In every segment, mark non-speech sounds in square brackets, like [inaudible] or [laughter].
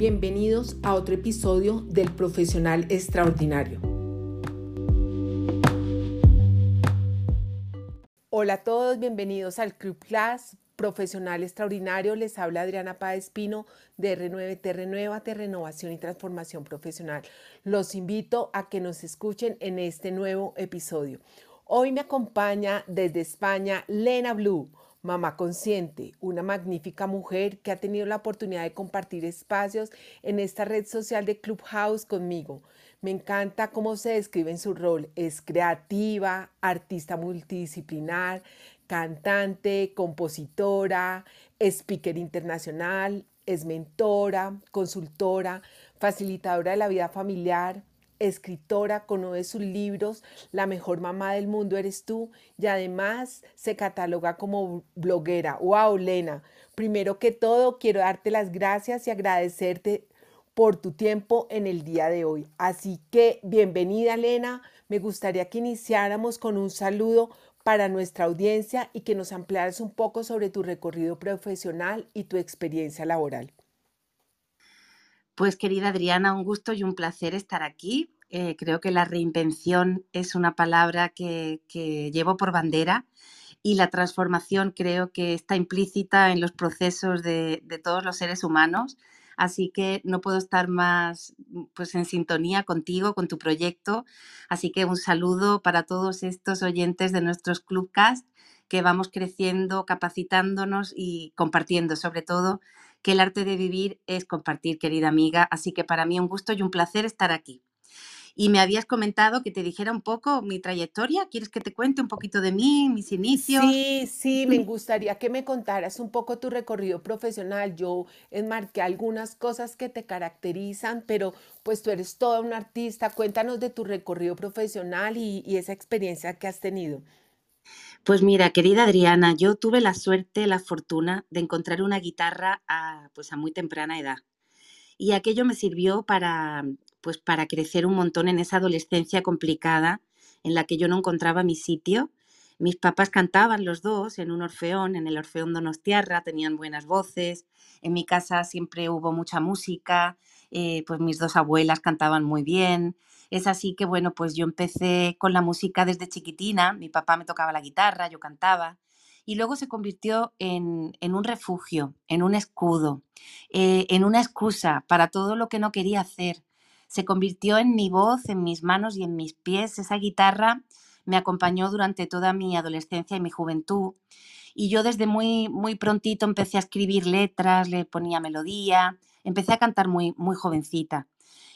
Bienvenidos a otro episodio del Profesional Extraordinario. Hola a todos, bienvenidos al Club Class Profesional Extraordinario. Les habla Adriana Páez Pino de R9 Te Renueva, Renovación y Transformación Profesional. Los invito a que nos escuchen en este nuevo episodio. Hoy me acompaña desde España Lena Blue Mamá Consciente, una magnífica mujer que ha tenido la oportunidad de compartir espacios en esta red social de Clubhouse conmigo. Me encanta cómo se describe en su rol. Es creativa, artista multidisciplinar, cantante, compositora, speaker internacional, es mentora, consultora, facilitadora de la vida familiar, escritora, conoce sus libros, La mejor mamá del mundo eres tú y además se cataloga como bloguera. ¡Wow, Lena! Primero que todo, quiero darte las gracias y agradecerte por tu tiempo en el día de hoy. Así que bienvenida, Lena. Me gustaría que iniciáramos con un saludo para nuestra audiencia y que nos ampliaras un poco sobre tu recorrido profesional y tu experiencia laboral. Pues querida Adriana, un gusto y un placer estar aquí. Eh, creo que la reinvención es una palabra que, llevo por bandera y la transformación creo que está implícita en los procesos de, todos los seres humanos. Así que no puedo estar más pues, en sintonía contigo, con tu proyecto. Así que un saludo para todos estos oyentes de nuestros Clubcast que vamos creciendo, capacitándonos y compartiendo sobre todo que el arte de vivir es compartir, querida amiga. Así que para mí un gusto y un placer estar aquí. Y me habías comentado que te dijera un poco mi trayectoria. ¿Quieres que te cuente un poquito de mí, mis inicios? Sí, sí, me gustaría que me contaras un poco tu recorrido profesional. Yo enmarqué algunas cosas que te caracterizan, pero pues tú eres toda una artista. Cuéntanos de tu recorrido profesional y, y esa experiencia que has tenido. Pues mira, querida Adriana, yo tuve la suerte, la fortuna de encontrar una guitarra a, pues a muy temprana edad. Y aquello me sirvió para, pues para crecer un montón en esa adolescencia complicada en la que yo no encontraba mi sitio. Mis papás cantaban los dos en un orfeón, en el Orfeón Donostiarra, tenían buenas voces. En mi casa siempre hubo mucha música, eh, pues mis dos abuelas cantaban muy bien. Es así que, bueno, pues yo empecé con la música desde chiquitina, mi papá me tocaba la guitarra, yo cantaba, y luego se convirtió en, un refugio, en un escudo, eh, en una excusa para todo lo que no quería hacer. Se convirtió en mi voz, en mis manos y en mis pies. Esa guitarra me acompañó durante toda mi adolescencia y mi juventud. Y yo desde muy, muy prontito empecé a escribir letras, le ponía melodía, empecé a cantar muy, muy jovencita.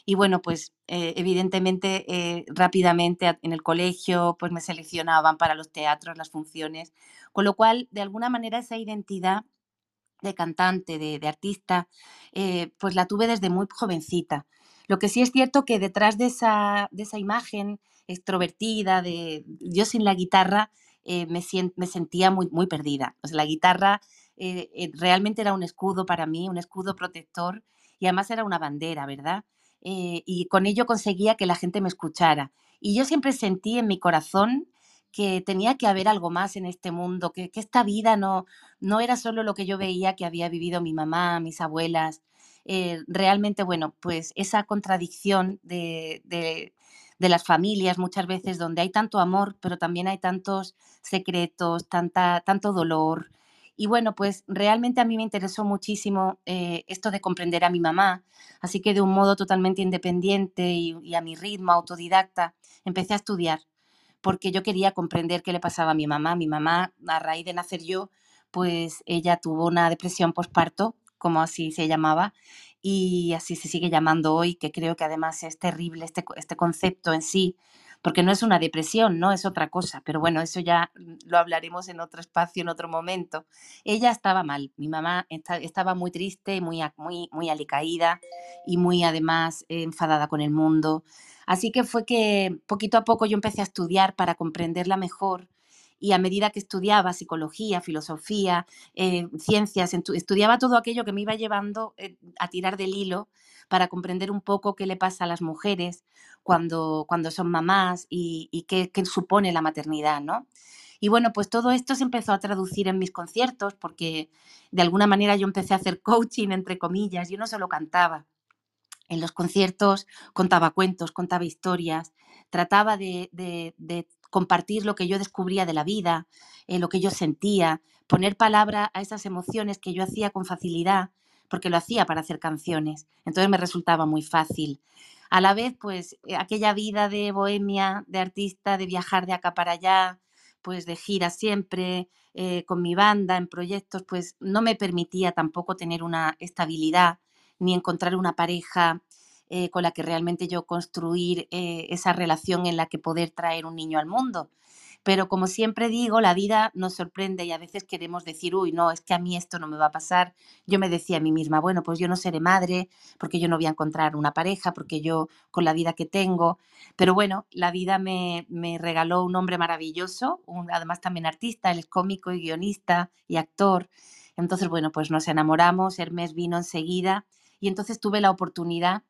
Y bueno, pues eh, evidentemente eh, rápidamente en el colegio pues me seleccionaban para los teatros, las funciones, con lo cual de alguna manera esa identidad de cantante, de, artista, eh, pues la tuve desde muy jovencita. Lo que sí es cierto que detrás de esa, de esa imagen extrovertida, de yo sin la guitarra, me, me, sentía muy, muy perdida. O la guitarra realmente era un escudo para mí, un escudo protector y además era una bandera, ¿verdad? Eh, y con ello conseguía que la gente me escuchara. Y yo siempre sentí en mi corazón que tenía que haber algo más en este mundo, que, esta vida no, no era solo lo que yo veía que había vivido mi mamá, mis abuelas. Eh, realmente, bueno, pues esa contradicción de, de, de, las familias muchas veces donde hay tanto amor, pero también hay tantos secretos, tanta, tanto dolor, y bueno, pues realmente a mí me interesó muchísimo eh, esto de comprender a mi mamá, así que de un modo totalmente independiente y, a mi ritmo, autodidacta, empecé a estudiar, porque yo quería comprender qué le pasaba a mi mamá. Mi mamá, a raíz de nacer yo, pues ella tuvo una depresión postparto, como así se llamaba, y así se sigue llamando hoy, que creo que además es terrible este, este concepto en sí, porque no es una depresión, ¿no? Es otra cosa, pero bueno, eso ya lo hablaremos en otro espacio, en otro momento. Ella estaba mal, mi mamá estaba muy triste, muy, muy, muy alicaída y muy además enfadada con el mundo. Así que fue que poquito a poco yo empecé a estudiar para comprenderla mejor y a medida que estudiaba psicología, filosofía, eh, ciencias, estudiaba todo aquello que me iba llevando eh, a tirar del hilo para comprender un poco qué le pasa a las mujeres cuando, cuando son mamás y, qué, supone la maternidad, ¿no? Y bueno, pues todo esto se empezó a traducir en mis conciertos porque de alguna manera yo empecé a hacer coaching, entre comillas, yo no solo cantaba, En los conciertos contaba cuentos, contaba historias, trataba de, compartir lo que yo descubría de la vida, eh, lo que yo sentía, poner palabra a esas emociones que yo hacía con facilidad, porque lo hacía para hacer canciones. Entonces me resultaba muy fácil. A la vez, pues eh, aquella vida de bohemia, de artista, de viajar de acá para allá, pues de gira siempre, eh, con mi banda, en proyectos, pues no me permitía tampoco tener una estabilidad ni encontrar una pareja eh, con la que realmente yo construir esa relación en la que poder traer un niño al mundo. Pero como siempre digo, la vida nos sorprende y a veces queremos decir, uy, no, es que a mí esto no me va a pasar. Yo me decía a mí misma, bueno, pues yo no seré madre, porque yo no voy a encontrar una pareja, porque yo con la vida que tengo. Pero bueno, la vida me, regaló un hombre maravilloso, además también artista, él es cómico y guionista y actor. Entonces, bueno, pues nos enamoramos, Hermes vino enseguida y entonces tuve la oportunidad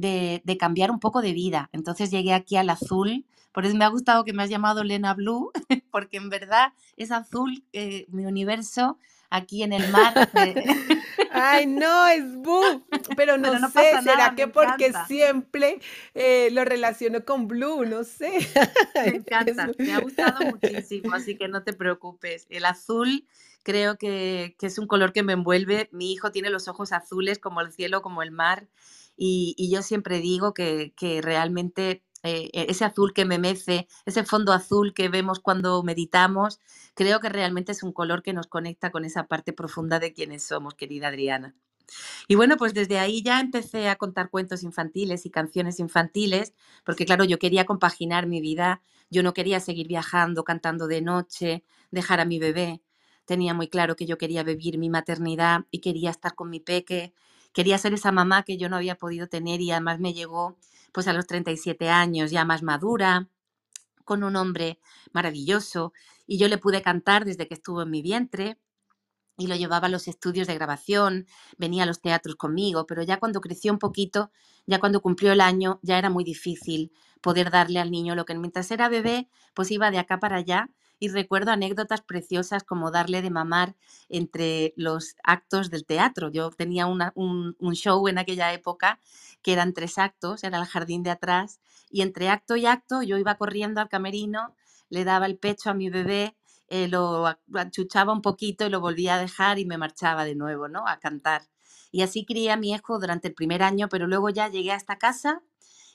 de, de, cambiar un poco de vida. Entonces llegué aquí al azul por eso me ha gustado que me has llamado Lena Blue, [laughs] porque en verdad es azul eh, mi universo aquí en el mar. [laughs] Ay, no, es Blue. Pero no, sé, ¿será que porque siempre eh, lo relaciono con Blue? No sé. Me [laughs] encanta, me ha gustado muchísimo, así que no te preocupes. El azul creo que, es un color que me envuelve. Mi hijo tiene los ojos azules como el cielo, como el mar. Y, yo siempre digo que, realmente eh, e, ese azul que me mece, ese fondo azul que vemos cuando meditamos, creo que realmente es un color que nos conecta con esa parte profunda de quienes somos, querida Adriana. Y bueno, pues desde ahí ya empecé a contar cuentos infantiles y canciones infantiles, porque claro, yo quería compaginar mi vida, yo no quería seguir viajando, cantando de noche, dejar a mi bebé. Tenía muy claro que yo quería vivir mi maternidad y quería estar con mi peque, quería ser esa mamá que yo no había podido tener y además me llegó pues a los 37 años ya más madura, con un hombre maravilloso, y yo le pude cantar desde que estuvo en mi vientre y lo llevaba a los estudios de grabación, venía a los teatros conmigo, pero ya cuando creció un poquito, ya cuando cumplió el año, ya era muy difícil poder darle al niño lo que mientras era bebé, pues iba de acá para allá y recuerdo anécdotas preciosas como darle de mamar entre los actos del teatro. Yo tenía un, un, show en aquella época que eran tres actos, era el jardín de atrás, y entre acto y acto yo iba corriendo al camerino, le daba el pecho a mi bebé, eh, lo achuchaba un poquito y lo volvía a dejar y me marchaba de nuevo, ¿no? A cantar. Y así crié a mi hijo durante el primer año, pero luego ya llegué a esta casa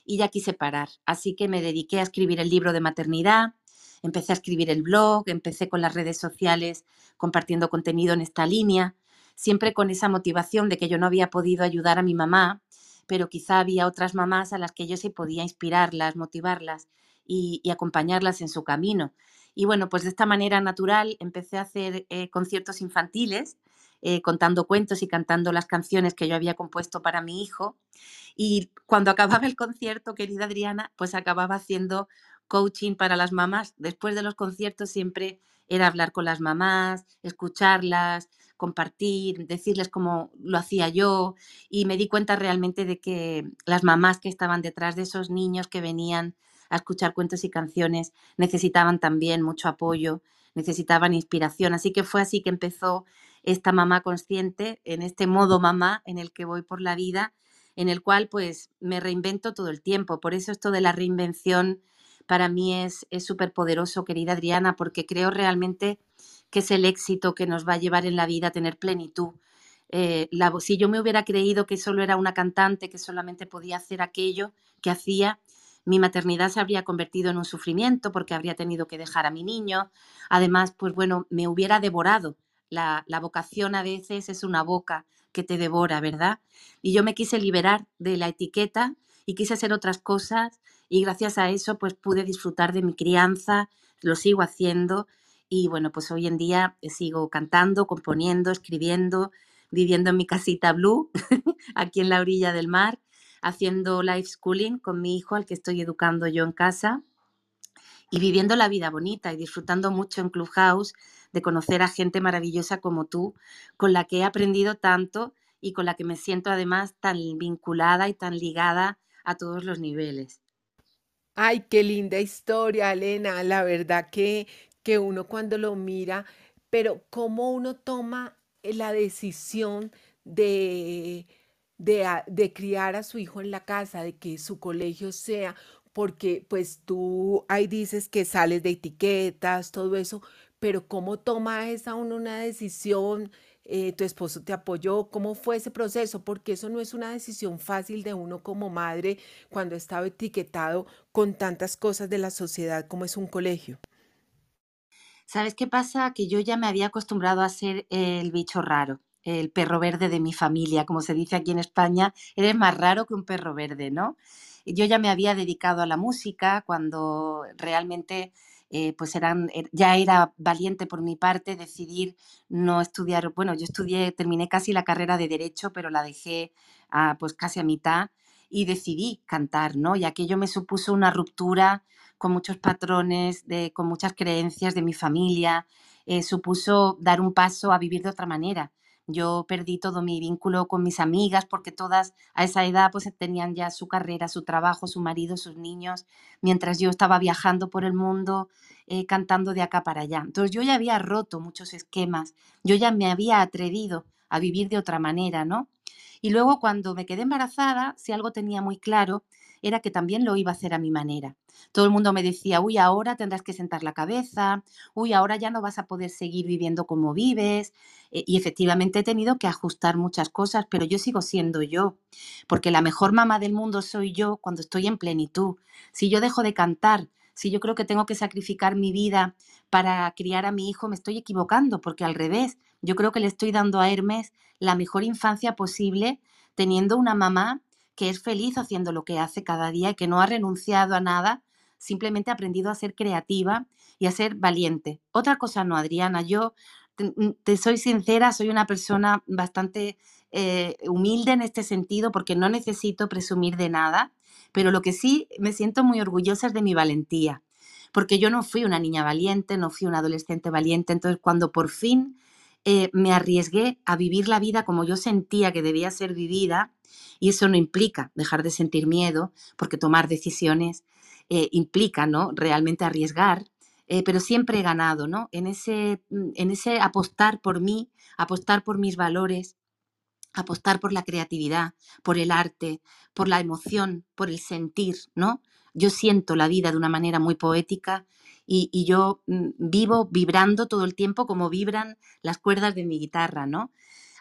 y ya quise parar. Así que me dediqué a escribir el libro de maternidad, empecé a escribir el blog, empecé con las redes sociales compartiendo contenido en esta línea, siempre con esa motivación de que yo no había podido ayudar a mi mamá pero quizá había otras mamás a las que yo sí podía inspirarlas, motivarlas y, acompañarlas en su camino. Y bueno, pues de esta manera natural empecé a hacer eh, conciertos infantiles, eh, contando cuentos y cantando las canciones que yo había compuesto para mi hijo. Y cuando acababa el concierto, querida Adriana, pues acababa haciendo coaching para las mamás. Después de los conciertos siempre era hablar con las mamás, escucharlas, compartir, decirles cómo lo hacía yo y me di cuenta realmente de que las mamás que estaban detrás de esos niños que venían a escuchar cuentos y canciones necesitaban también mucho apoyo, necesitaban inspiración. Así que fue así que empezó esta mamá consciente, en este modo mamá en el que voy por la vida, en el cual pues me reinvento todo el tiempo. Por eso esto de la reinvención para mí es súper poderoso, querida Adriana, porque creo realmente que es el éxito que nos va a llevar en la vida a tener plenitud. Eh, la, si yo me hubiera creído que solo era una cantante, que solamente podía hacer aquello que hacía, mi maternidad se habría convertido en un sufrimiento porque habría tenido que dejar a mi niño. Además, pues bueno, me hubiera devorado. La, la vocación a veces es una boca que te devora, ¿verdad? Y yo me quise liberar de la etiqueta y quise hacer otras cosas y gracias a eso pues pude disfrutar de mi crianza, lo sigo haciendo y bueno, pues hoy en día eh, sigo cantando, componiendo, escribiendo, viviendo en mi casita blue, [laughs] aquí en la orilla del mar, haciendo life schooling con mi hijo al que estoy educando yo en casa y viviendo la vida bonita y disfrutando mucho en Clubhouse de conocer a gente maravillosa como tú, con la que he aprendido tanto y con la que me siento además tan vinculada y tan ligada a todos los niveles. Ay, qué linda historia, Elena. La verdad que que uno cuando lo mira, pero cómo uno toma la decisión de, de, de criar a su hijo en la casa, de que su colegio sea porque pues tú ahí dices que sales de etiquetas, todo eso, pero ¿cómo toma esa uno una decisión? Eh, ¿Tu esposo te apoyó? ¿Cómo fue ese proceso? Porque eso no es una decisión fácil de uno como madre cuando estaba etiquetado con tantas cosas de la sociedad como es un colegio. ¿Sabes qué pasa? Que yo ya me había acostumbrado a ser el bicho raro, el perro verde de mi familia, como se dice aquí en España, eres más raro que un perro verde, ¿no? Yo ya me había dedicado a la música cuando realmente eh, pues eran, er, ya era valiente por mi parte decidir no estudiar, bueno, yo estudié, terminé casi la carrera de derecho, pero la dejé pues casi a mitad y decidí cantar, ¿no? Y aquello me supuso una ruptura con muchos patrones, de, con muchas creencias de mi familia, eh, supuso dar un paso a vivir de otra manera. Yo perdí todo mi vínculo con mis amigas porque todas a esa edad pues tenían ya su carrera, su trabajo, su marido, sus niños, mientras yo estaba viajando por el mundo eh, cantando de acá para allá. Entonces yo ya había roto muchos esquemas, yo ya me había atrevido a vivir de otra manera, ¿no? Y luego cuando me quedé embarazada, si algo tenía muy claro, era que también lo iba a hacer a mi manera. Todo el mundo me decía, uy, ahora tendrás que sentar la cabeza, uy, ahora ya no vas a poder seguir viviendo como vives. Eh, y efectivamente he tenido que ajustar muchas cosas, pero yo sigo siendo yo, porque la mejor mamá del mundo soy yo cuando estoy en plenitud. Si yo dejo de cantar, si yo creo que tengo que sacrificar mi vida para criar a mi hijo, me estoy equivocando, porque al revés, yo creo que le estoy dando a Hermes la mejor infancia posible, teniendo una mamá que es feliz haciendo lo que hace cada día y que no ha renunciado a nada, simplemente ha aprendido a ser creativa y a ser valiente. Otra cosa no, Adriana, yo te, soy sincera, soy una persona bastante eh, humilde en este sentido porque no necesito presumir de nada, pero lo que sí me siento muy orgullosa es de mi valentía, porque yo no fui una niña valiente, no fui una adolescente valiente, entonces cuando por fin eh, me arriesgué a vivir la vida como yo sentía que debía ser vivida, y eso no implica dejar de sentir miedo, porque tomar decisiones eh, implica, ¿no? Realmente arriesgar, eh, pero siempre he ganado, ¿no? En ese, mm, en ese apostar por mí, apostar por mis valores, apostar por la creatividad, por el arte, por la emoción, por el sentir, ¿no? Yo siento la vida de una manera muy poética y, yo mm, vivo vibrando todo el tiempo como vibran las cuerdas de mi guitarra, ¿no?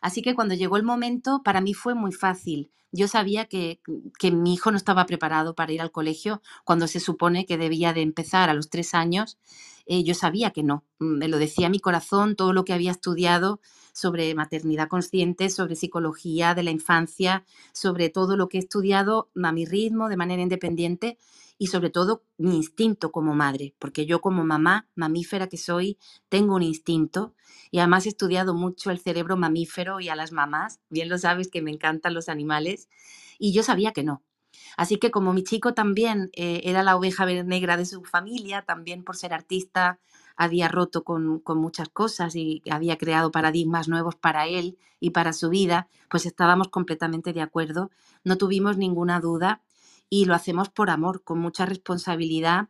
Así que cuando llegó el momento, para mí fue muy fácil. Yo sabía que, que, mi hijo no estaba preparado para ir al colegio cuando se supone que debía de empezar a los tres años. Eh, yo sabía que no. Mm, me lo decía mi corazón, todo lo que había estudiado sobre maternidad consciente, sobre psicología de la infancia, sobre todo lo que he estudiado a mi ritmo, de manera independiente, y sobre todo mi instinto como madre, porque yo como mamá, mamífera que soy, tengo un instinto y además he estudiado mucho el cerebro mamífero y a las mamás, bien lo sabes que me encantan los animales, y yo sabía que no. Así que como mi chico también eh, era la oveja negra de su familia, también por ser artista, había roto con, con, muchas cosas y había creado paradigmas nuevos para él y para su vida, pues estábamos completamente de acuerdo. No tuvimos ninguna duda y lo hacemos por amor, con mucha responsabilidad,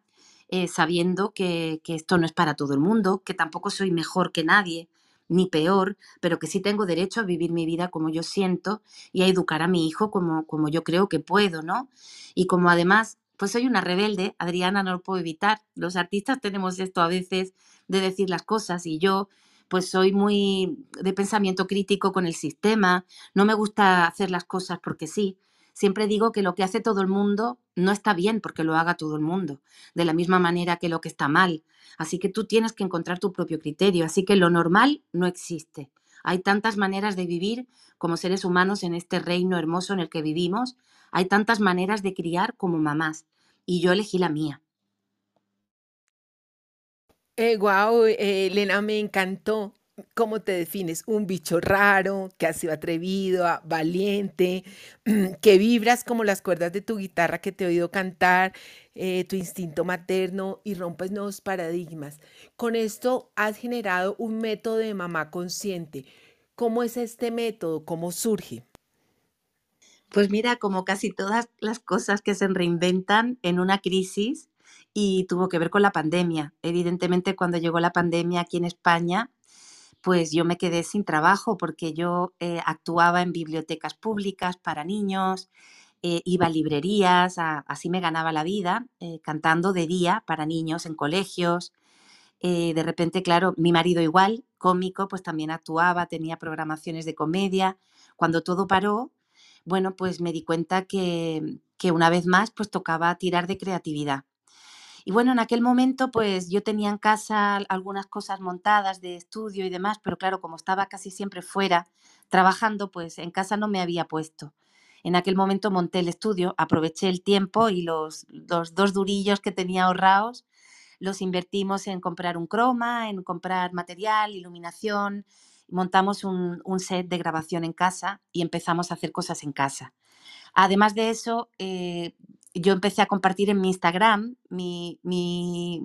eh, sabiendo que, esto no es para todo el mundo, que tampoco soy mejor que nadie, ni peor, pero que sí tengo derecho a vivir mi vida como yo siento y a educar a mi hijo como, como yo creo que puedo, ¿no? Y como además, pues soy una rebelde, Adriana no lo puedo evitar, los artistas tenemos esto a veces de decir las cosas y yo pues soy muy de pensamiento crítico con el sistema, no me gusta hacer las cosas porque sí, Siempre digo que lo que hace todo el mundo no está bien porque lo haga todo el mundo, de la misma manera que lo que está mal. Así que tú tienes que encontrar tu propio criterio. Así que lo normal no existe. Hay tantas maneras de vivir como seres humanos en este reino hermoso en el que vivimos. Hay tantas maneras de criar como mamás. Y yo elegí la mía. Eh, wow, eh, Elena, me encantó. ¿Cómo te defines? Un bicho raro, que ha sido atrevido, ah, valiente, [clears throat] que vibras como las cuerdas de tu guitarra que te he oído cantar, eh, tu instinto materno y rompes nuevos paradigmas. Con esto has generado un método de mamá consciente. ¿Cómo es este método? ¿Cómo surge? Pues mira, como casi todas las cosas que se reinventan en una crisis y tuvo que ver con la pandemia. Evidentemente, cuando llegó la pandemia aquí en España, pues yo me quedé sin trabajo porque yo eh, actuaba en bibliotecas públicas para niños, eh, iba a librerías, así me ganaba la vida, eh, cantando de día para niños en colegios. de repente, claro, mi marido igual, cómico, pues también actuaba, tenía programaciones de comedia. Cuando todo paró, bueno, pues me di cuenta que, que una vez más, pues tocaba tirar de creatividad. Y bueno, en aquel momento pues yo tenía en casa algunas cosas montadas de estudio y demás, pero claro, como estaba casi siempre fuera trabajando, pues en casa no me había puesto. En aquel momento monté el estudio, aproveché el tiempo y los, dos durillos que tenía ahorrados los invertimos en comprar un croma, en comprar material, iluminación, montamos un, set de grabación en casa y empezamos a hacer cosas en casa. Además de eso, eh, yo empecé a compartir en mi Instagram mi, mi,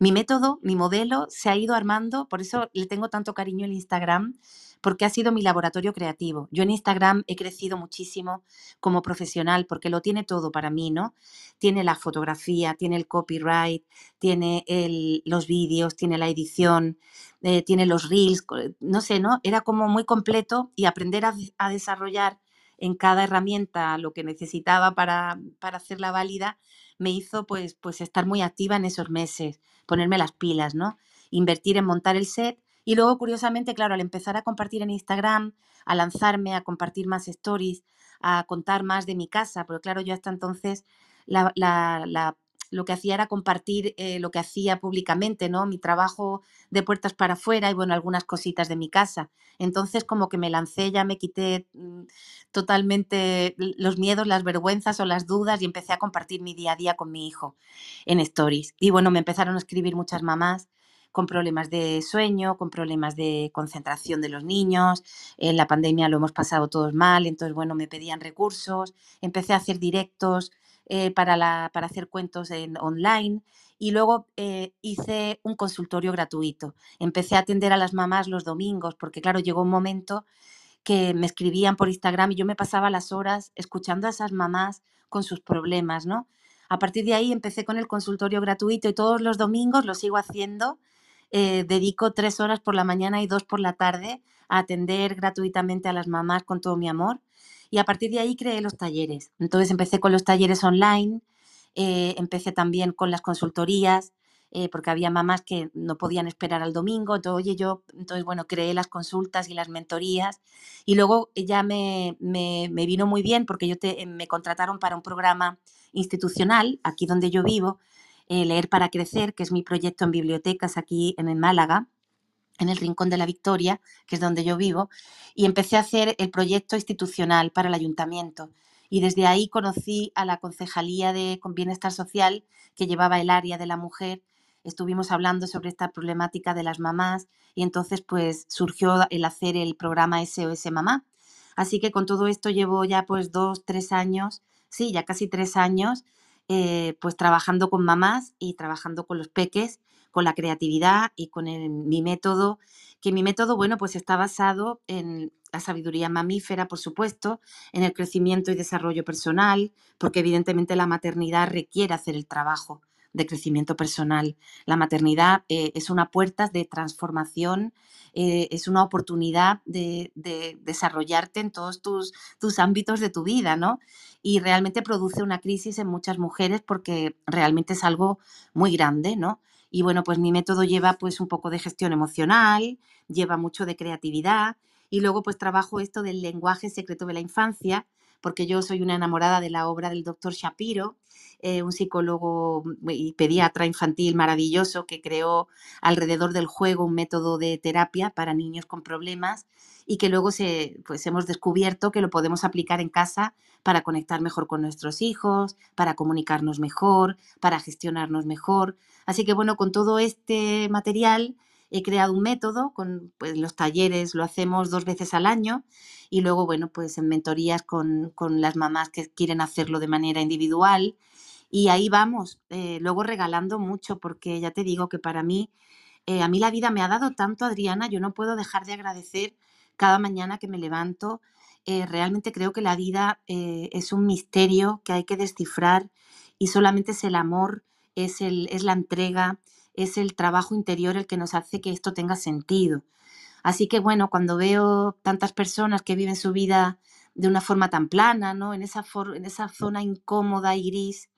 método, mi modelo, se ha ido armando, por eso le tengo tanto cariño al Instagram, porque ha sido mi laboratorio creativo. Yo en Instagram he crecido muchísimo como profesional porque lo tiene todo para mí, ¿no? Tiene la fotografía, tiene el copyright, tiene los vídeos, tiene la edición, eh, tiene los reels, no sé, ¿no? Era como muy completo y aprender a, a desarrollar en cada herramienta lo que necesitaba para, para hacerla válida, me hizo pues, pues estar muy activa en esos meses, ponerme las pilas, ¿no? Invertir en montar el set y luego, curiosamente, claro, al empezar a compartir en Instagram, a lanzarme, a compartir más stories, a contar más de mi casa, porque claro, yo hasta entonces la, la, la lo que hacía era compartir eh, lo que hacía públicamente, ¿no? Mi trabajo de puertas para afuera y, bueno, algunas cositas de mi casa. Entonces, como que me lancé, ya me quité mm, totalmente los miedos, las vergüenzas o las dudas y empecé a compartir mi día a día con mi hijo en stories. Y, bueno, me empezaron a escribir muchas mamás con problemas de sueño, con problemas de concentración de los niños. En la pandemia lo hemos pasado todos mal, entonces, bueno, me pedían recursos, empecé a hacer directos eh, para, para hacer cuentos en online y luego eh, hice un consultorio gratuito. Empecé a atender a las mamás los domingos porque, claro, llegó un momento que me escribían por Instagram y yo me pasaba las horas escuchando a esas mamás con sus problemas, ¿no? A partir de ahí empecé con el consultorio gratuito y todos los domingos lo sigo haciendo. Eh, dedico tres horas por la mañana y dos por la tarde a atender gratuitamente a las mamás con todo mi amor. Y a partir de ahí creé los talleres. Entonces empecé con los talleres online, eh, empecé también con las consultorías, eh, porque había mamás que no podían esperar al domingo. Entonces, oye, yo, bueno, creé las consultas y las mentorías. Y luego ya me, me, vino muy bien porque yo me contrataron para un programa institucional, aquí donde yo vivo, eh, Leer para Crecer, que es mi proyecto en bibliotecas aquí en Málaga en el Rincón de la Victoria, que es donde yo vivo, y empecé a hacer el proyecto institucional para el ayuntamiento. Y desde ahí conocí a la Concejalía de Bienestar Social que llevaba el área de la mujer. Estuvimos hablando sobre esta problemática de las mamás y entonces pues surgió el hacer el programa SOS Mamá. Así que con todo esto llevo ya pues dos, tres años, sí, ya casi tres años, eh, pues trabajando con mamás y trabajando con los peques con la creatividad y con mi método, que mi método, bueno, pues está basado en la sabiduría mamífera, por supuesto, en el crecimiento y desarrollo personal, porque evidentemente la maternidad requiere hacer el trabajo de crecimiento personal. La maternidad eh, es una puerta de transformación, eh, es una oportunidad de, desarrollarte en todos tus, tus ámbitos de tu vida, ¿no? Y realmente produce una crisis en muchas mujeres porque realmente es algo muy grande, ¿no? Y bueno, pues mi método lleva pues un poco de gestión emocional, lleva mucho de creatividad y luego pues trabajo esto del lenguaje secreto de la infancia, porque yo soy una enamorada de la obra del doctor Shapiro, eh, un psicólogo y pediatra infantil maravilloso que creó alrededor del juego un método de terapia para niños con problemas y que luego se, pues hemos descubierto que lo podemos aplicar en casa para conectar mejor con nuestros hijos, para comunicarnos mejor, para gestionarnos mejor. Así que bueno, con todo este material he creado un método, con pues, los talleres lo hacemos dos veces al año y luego, bueno, pues en mentorías con, con las mamás que quieren hacerlo de manera individual. Y ahí vamos, eh, luego regalando mucho, porque ya te digo que para mí, eh, a mí la vida me ha dado tanto, Adriana, yo no puedo dejar de agradecer cada mañana que me levanto. Eh, realmente creo que la vida es un misterio que hay que descifrar y solamente es el amor, es, el, es la entrega, es el trabajo interior el que nos hace que esto tenga sentido. Así que bueno, cuando veo tantas personas que viven su vida de una forma tan plana, ¿no? En esa, en esa zona incómoda y gris,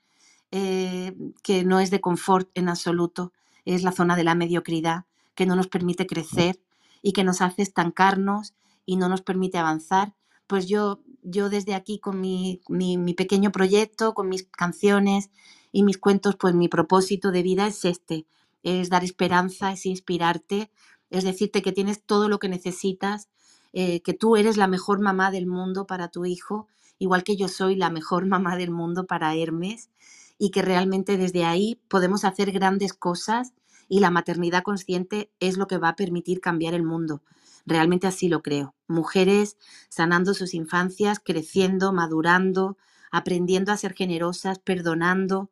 eh, que no es de confort en absoluto, es la zona de la mediocridad, que no nos permite crecer y que nos hace estancarnos y no nos permite avanzar, pues yo, yo desde aquí con mi, mi, pequeño proyecto, con mis canciones y mis cuentos, pues mi propósito de vida es este, es dar esperanza, es inspirarte, es decirte que tienes todo lo que necesitas, eh, que tú eres la mejor mamá del mundo para tu hijo, igual que yo soy la mejor [laughs] mamá del mundo para Hermes, y que realmente desde ahí podemos hacer grandes cosas y la maternidad consciente es lo que va a permitir cambiar el mundo. Realmente así lo creo. Mujeres sanando sus infancias, creciendo, madurando, aprendiendo a ser generosas, perdonando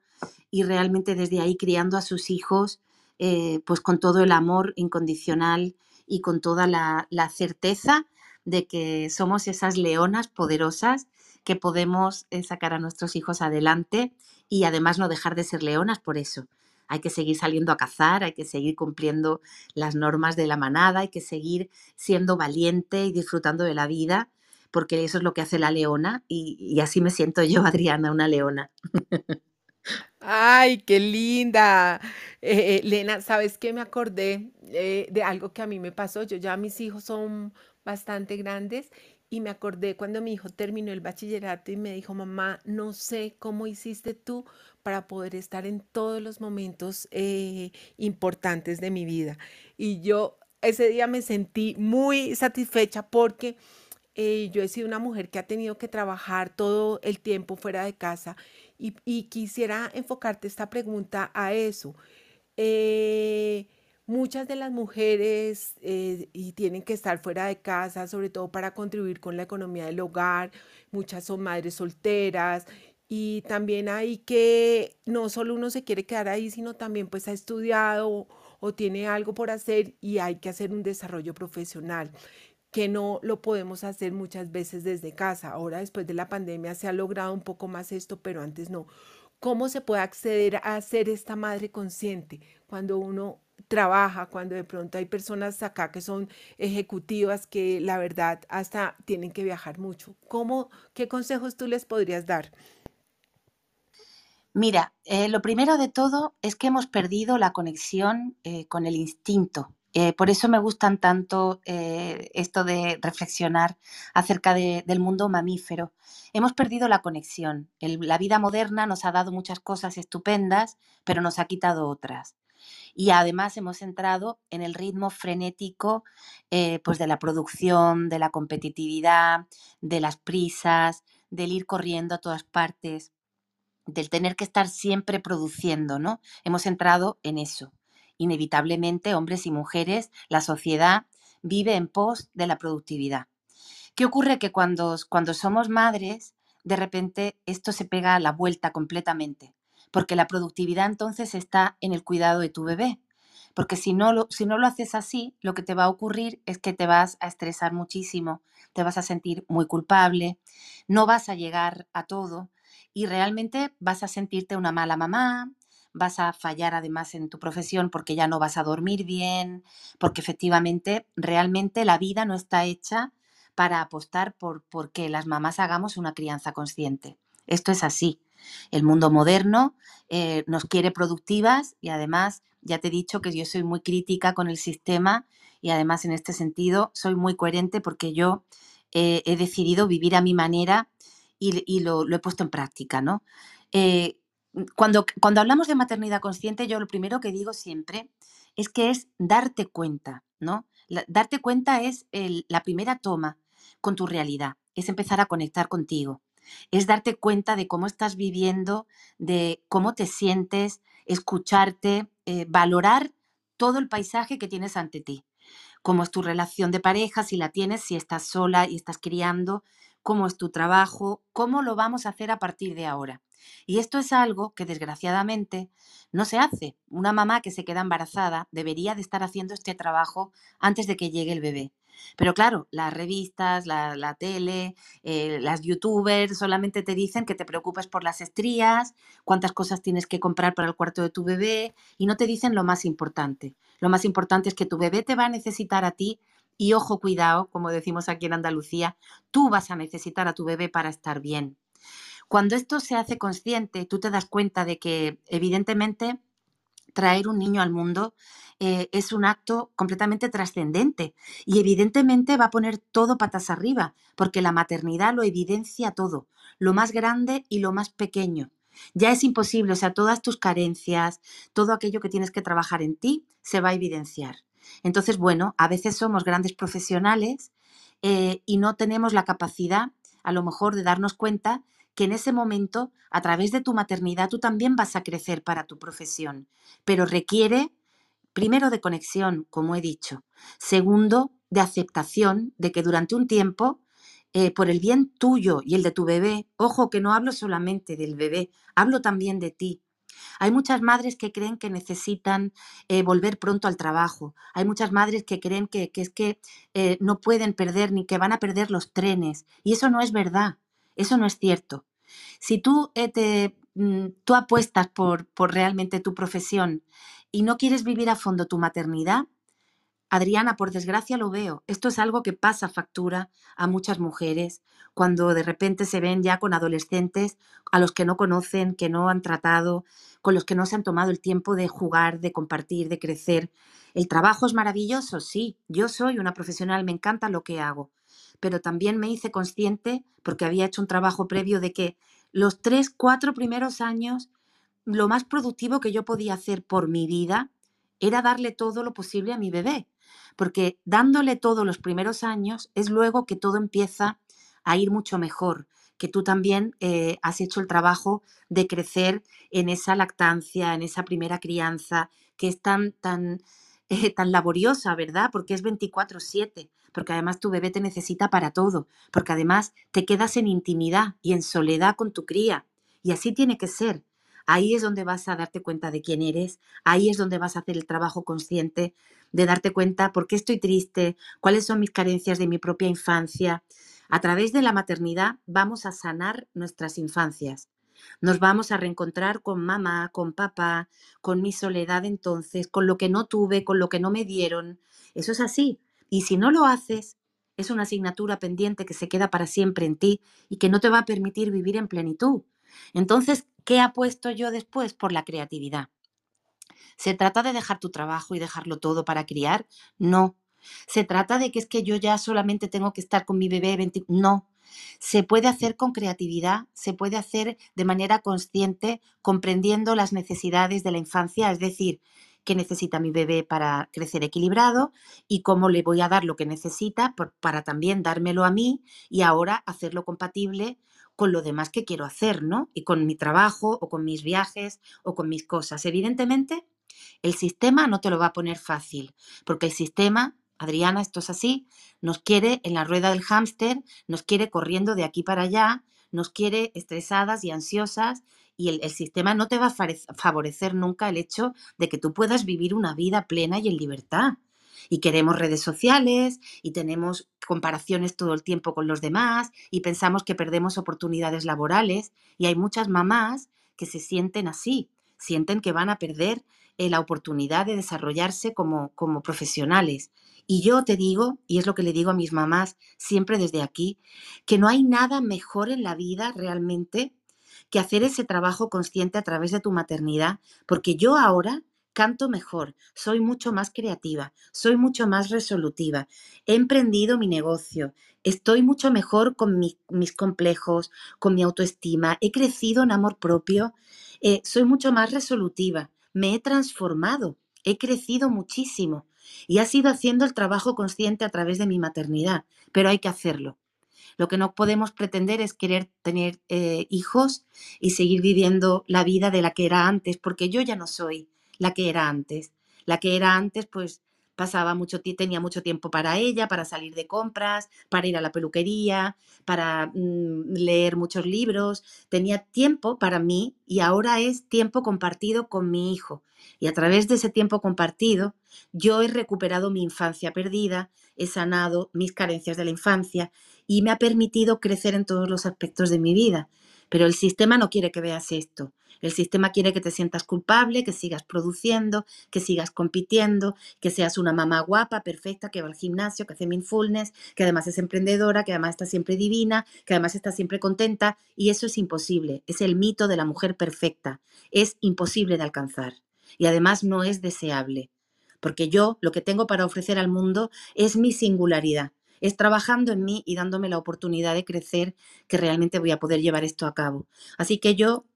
y realmente desde ahí criando a sus hijos eh, pues con todo el amor incondicional y con toda la, certeza de que somos esas leonas poderosas que podemos eh, sacar a nuestros hijos adelante y además no dejar de ser leonas por eso hay que seguir saliendo a cazar, hay que seguir cumpliendo las normas de la manada, hay que seguir siendo valiente y disfrutando de la vida, porque eso es lo que hace la leona y, así me siento yo, [laughs] Adriana, una leona. [laughs] Ay, qué linda. Eh, eh, Lena, ¿sabes qué? Me acordé eh, de algo que a mí me pasó. Yo ya mis hijos son bastante grandes y me acordé cuando mi hijo terminó el bachillerato y me dijo, mamá, no sé cómo hiciste tú para poder estar en todos los momentos eh, importantes de mi vida. Y yo ese día me sentí muy satisfecha porque yo he sido una mujer que ha tenido que trabajar todo el tiempo fuera de casa y, quisiera enfocarte esta pregunta a eso. Eh, muchas de las mujeres y tienen que estar fuera de casa, sobre todo para contribuir con la economía del hogar. Muchas son madres solteras y también hay que no solo uno se quiere quedar ahí, sino también pues ha estudiado o, tiene algo por hacer y hay que hacer un desarrollo profesional que no lo podemos hacer muchas veces desde casa. Ahora después de la pandemia se ha logrado un poco más esto, pero antes no. ¿Cómo se puede acceder a ser esta madre consciente cuando uno trabaja, cuando de pronto hay personas acá que son ejecutivas que la verdad hasta tienen que viajar mucho? ¿Cómo, qué consejos tú les podrías dar? Mira, eh, lo primero de todo es que hemos perdido la conexión eh, con el instinto. Eh, por eso me gustan tanto esto de reflexionar acerca del mundo mamífero. Hemos perdido la conexión. la vida moderna nos ha dado muchas cosas estupendas, pero nos ha quitado otras. Y además hemos entrado en el ritmo frenético pues de la producción, de la competitividad, de las prisas, del ir corriendo a todas partes del tener que estar siempre produciendo, ¿no? Hemos entrado en eso. Inevitablemente, hombres y mujeres, la sociedad vive en pos de la productividad. ¿Qué ocurre? Que cuando, cuando somos madres, de repente esto se pega a la vuelta completamente, porque la productividad entonces está en el cuidado de tu bebé. Porque si no, lo, si no lo haces así, lo que te va a ocurrir es que te vas a estresar muchísimo, te vas a sentir muy culpable, no vas a llegar a todo, y realmente vas a sentirte una mala mamá, vas a fallar además en tu profesión porque ya no vas a dormir bien, porque efectivamente realmente la vida no está hecha para apostar por que las mamás hagamos una crianza consciente. Esto es así. El mundo moderno eh, nos quiere productivas y además ya te he dicho que yo soy muy crítica con el sistema y además en este sentido soy muy coherente porque yo eh, he decidido vivir a mi manera y, lo, he puesto en práctica, ¿no? Eh, cuando, cuando hablamos de maternidad consciente, yo lo primero que digo siempre es que es darte cuenta, ¿no? darte cuenta es la primera toma con tu realidad, es empezar a conectar contigo, es darte cuenta de cómo estás viviendo, de cómo te sientes, escucharte, eh, valorar todo el paisaje que tienes ante ti. Cómo es tu relación de pareja, si la tienes, si estás sola y estás criando, cómo es tu trabajo, cómo lo vamos a hacer a partir de ahora. Y esto es algo que desgraciadamente no se hace. Una mamá que se queda embarazada debería de estar haciendo este trabajo antes de que llegue el bebé. Pero claro, las revistas, la, tele, eh, las youtubers solamente te dicen que te preocupes por las estrías, cuántas cosas tienes que comprar para el cuarto de tu bebé y no te dicen lo más importante. Lo más importante es que tu bebé te va a necesitar a ti Y ojo, cuidado, como decimos aquí en Andalucía, tú vas a necesitar a tu bebé para estar bien. Cuando esto se hace consciente, tú te das cuenta de que evidentemente traer un niño al mundo eh, es un acto completamente trascendente y evidentemente va a poner todo patas arriba, porque la maternidad lo evidencia todo, lo más grande y lo más pequeño. Ya es imposible, o sea, todas tus carencias, todo aquello que tienes que trabajar en ti, se va a evidenciar. Entonces, bueno, a veces somos grandes profesionales eh, y no tenemos la capacidad, a lo mejor, de darnos cuenta que en ese momento, a través de tu maternidad, tú también vas a crecer para tu profesión, pero requiere, primero, de conexión, como he dicho, segundo, de aceptación de que durante un tiempo, eh, por el bien tuyo y el de tu bebé, ojo que no hablo solamente del bebé, hablo también de ti, hay muchas madres que creen que necesitan eh, volver pronto al trabajo. Hay muchas madres que creen que, es que eh, no pueden perder ni que van a perder los trenes. Y eso no es verdad. Eso no es cierto. Si tú, eh, te, mm, tú apuestas por, por realmente tu profesión y no quieres vivir a fondo tu maternidad, Adriana, por desgracia lo veo. Esto es algo que pasa factura a muchas mujeres cuando de repente se ven ya con adolescentes a los que no conocen, que no han tratado, con los que no se han tomado el tiempo de jugar, de compartir, de crecer. El trabajo es maravilloso, sí. Yo soy una profesional, me encanta lo que hago pero también me hice consciente, porque había hecho un trabajo previo, de que los tres, cuatro primeros años, lo más productivo que yo podía hacer por mi vida era darle todo lo posible a mi bebé, porque dándole todo los primeros años es luego que todo empieza a ir mucho mejor, que tú también eh, has hecho el trabajo de crecer en esa lactancia, en esa primera crianza, que es tan, tan, [laughs] eh, tan laboriosa, ¿verdad? Porque es 24/7 porque además tu bebé te necesita para todo, porque además te quedas en intimidad y en soledad con tu cría. Y así tiene que ser. Ahí es donde vas a darte cuenta de quién eres, ahí es donde vas a hacer el trabajo consciente de darte cuenta por qué estoy triste, cuáles son mis carencias de mi propia infancia. A través de la maternidad vamos a sanar nuestras infancias. Nos vamos a reencontrar con mamá, con papá, con mi soledad entonces, con lo que no tuve, con lo que no me dieron. Eso es así. Y si no lo haces, es una asignatura pendiente que se queda para siempre en ti y que no te va a permitir vivir en plenitud. Entonces, ¿qué apuesto yo después? Por la creatividad. ¿Se trata de dejar tu trabajo y dejarlo todo para criar? No. ¿Se trata de que es que yo ya solamente tengo que estar con mi bebé 20? No. Se puede hacer con creatividad, se puede hacer de manera consciente, comprendiendo las necesidades de la infancia, es decir, qué necesita mi bebé para crecer equilibrado y cómo le voy a dar lo que necesita para también dármelo a mí y ahora hacerlo compatible con lo demás que quiero hacer, ¿no? Y con mi trabajo o con mis viajes o con mis cosas. Evidentemente, el sistema no te lo va a poner fácil, porque el sistema, Adriana, esto es así, nos quiere en la rueda del hámster, nos quiere corriendo de aquí para allá, nos quiere estresadas y ansiosas y el, sistema no te va a favorecer nunca el hecho de que tú puedas vivir una vida plena y en libertad. Y queremos redes sociales y tenemos comparaciones todo el tiempo con los demás y pensamos que perdemos oportunidades laborales y hay muchas mamás que se sienten así, sienten que van a perder eh, la oportunidad de desarrollarse como, como profesionales. Y yo te digo, y es lo que le digo a mis mamás siempre desde aquí, que no hay nada mejor en la vida realmente que hacer ese trabajo consciente a través de tu maternidad, porque yo ahora canto mejor, soy mucho más creativa, soy mucho más resolutiva, he emprendido mi negocio, estoy mucho mejor con mis complejos, con mi autoestima, he crecido en amor propio, eh, soy mucho más resolutiva, me he transformado, he crecido muchísimo y ha sido haciendo el trabajo consciente a través de mi maternidad, pero hay que hacerlo. Lo que no podemos pretender es querer tener eh, hijos y seguir viviendo la vida de la que era antes, porque yo ya no soy la que era antes. La que era antes, pues pasaba mucho tenía mucho tiempo para ella, para salir de compras, para ir a la peluquería, para mm, leer muchos libros, tenía tiempo para mí y ahora es tiempo compartido con mi hijo. Y a través de ese tiempo compartido, yo he recuperado mi infancia perdida, he sanado mis carencias de la infancia y me ha permitido crecer en todos los aspectos de mi vida. Pero el sistema no quiere que veas esto. El sistema quiere que te sientas culpable, que sigas produciendo, que sigas compitiendo, que seas una mamá guapa, perfecta, que va al gimnasio, que hace mindfulness, que además es emprendedora, que además está siempre divina, que además está siempre contenta. Y eso es imposible. Es el mito de la mujer perfecta. Es imposible de alcanzar. Y además no es deseable. Porque yo lo que tengo para ofrecer al mundo es mi singularidad es trabajando en mí y dándome la oportunidad de crecer que realmente voy a poder llevar esto a cabo. Así que yo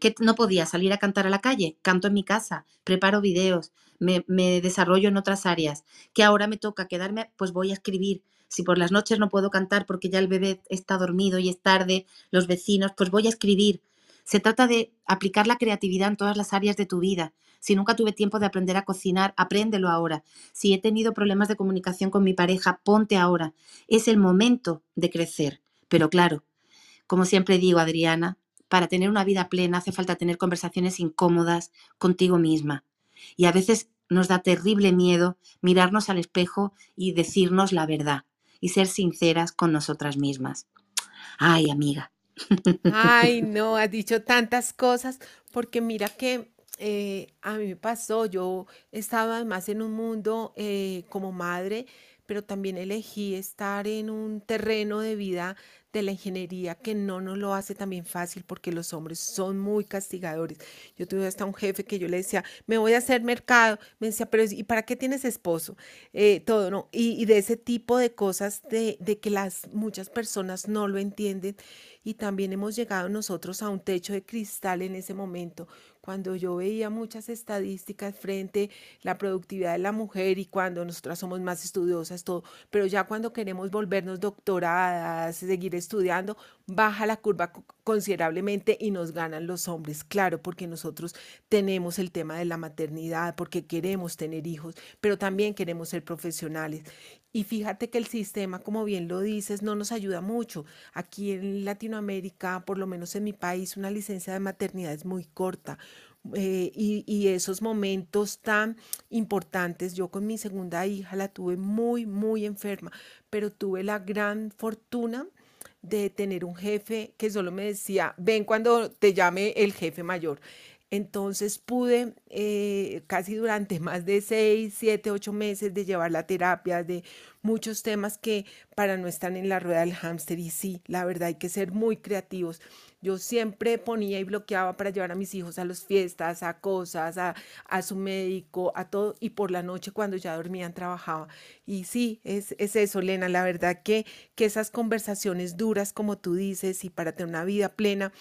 que no podía salir a cantar a la calle, canto en mi casa, preparo videos, me, desarrollo en otras áreas, que ahora me toca quedarme, pues voy a escribir. Si por las noches no puedo cantar porque ya el bebé está dormido y es tarde, los vecinos, pues voy a escribir. Se trata de aplicar la creatividad en todas las áreas de tu vida. Si nunca tuve tiempo de aprender a cocinar, apréndelo ahora. Si he tenido problemas de comunicación con mi pareja, ponte ahora. Es el momento de crecer. Pero claro, como siempre digo, Adriana, para tener una vida plena hace falta tener conversaciones incómodas contigo misma. Y a veces nos da terrible miedo mirarnos al espejo y decirnos la verdad y ser sinceras con nosotras mismas. Ay, amiga. Ay, no, has dicho tantas cosas porque mira que eh, a mí me pasó, yo estaba además en un mundo eh, como madre, pero también elegí estar en un terreno de vida de la ingeniería que no nos lo hace también fácil porque los hombres son muy castigadores. Yo tuve hasta un jefe que yo le decía, me voy a hacer mercado. Me decía, pero ¿y para qué tienes esposo? Eh, todo, ¿no? Y, de ese tipo de cosas de, de que las muchas personas no lo entienden y también hemos llegado nosotros a un techo de cristal en ese momento cuando yo veía muchas estadísticas frente a la productividad de la mujer y cuando nosotras somos más estudiosas, todo, pero ya cuando queremos volvernos doctoradas, seguir estudiando, baja la curva considerablemente y nos ganan los hombres, claro, porque nosotros tenemos el tema de la maternidad, porque queremos tener hijos, pero también queremos ser profesionales. Y fíjate que el sistema, como bien lo dices, no nos ayuda mucho. Aquí en Latinoamérica, por lo menos en mi país, una licencia de maternidad es muy corta. Eh, y, y, esos momentos tan importantes, yo con mi segunda hija la tuve muy, muy enferma, pero tuve la gran fortuna de tener un jefe que solo me decía, ven cuando te llame el jefe mayor. Entonces pude eh, casi durante [laughs] más de seis, siete, ocho meses de llevar la terapia, de muchos temas que para no estar en la rueda del hámster. Y sí, la verdad hay que ser muy creativos. Yo siempre ponía y bloqueaba para llevar a mis hijos a las fiestas, a cosas, a, a su médico, a todo. Y por la noche cuando ya dormían trabajaba. Y sí, es, es eso, Lena. La verdad que, que esas conversaciones duras, como tú dices, y para tener una vida plena,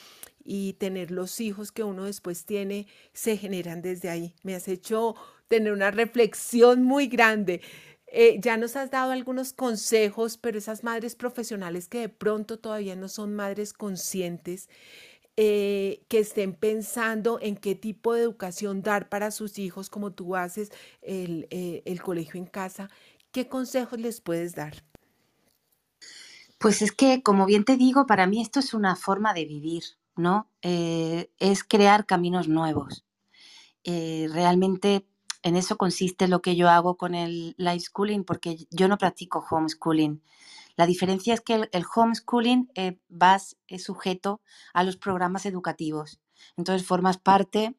y tener los hijos que uno después tiene se generan desde ahí. Me has hecho tener una reflexión muy grande. Eh, ya nos has dado algunos consejos, pero esas madres profesionales que de pronto todavía no son madres conscientes, eh, que estén pensando en qué tipo de educación dar para sus hijos, como tú haces eh, el colegio en casa, ¿qué consejos les puedes dar? Pues es que, como bien te digo, para mí esto es una forma de vivir. Eh, es crear caminos nuevos. Eh, realmente en eso consiste lo que yo hago con el live schooling, porque yo no practico homeschooling. La diferencia es que el, homeschooling eh, vas sujeto a los programas educativos. Entonces formas parte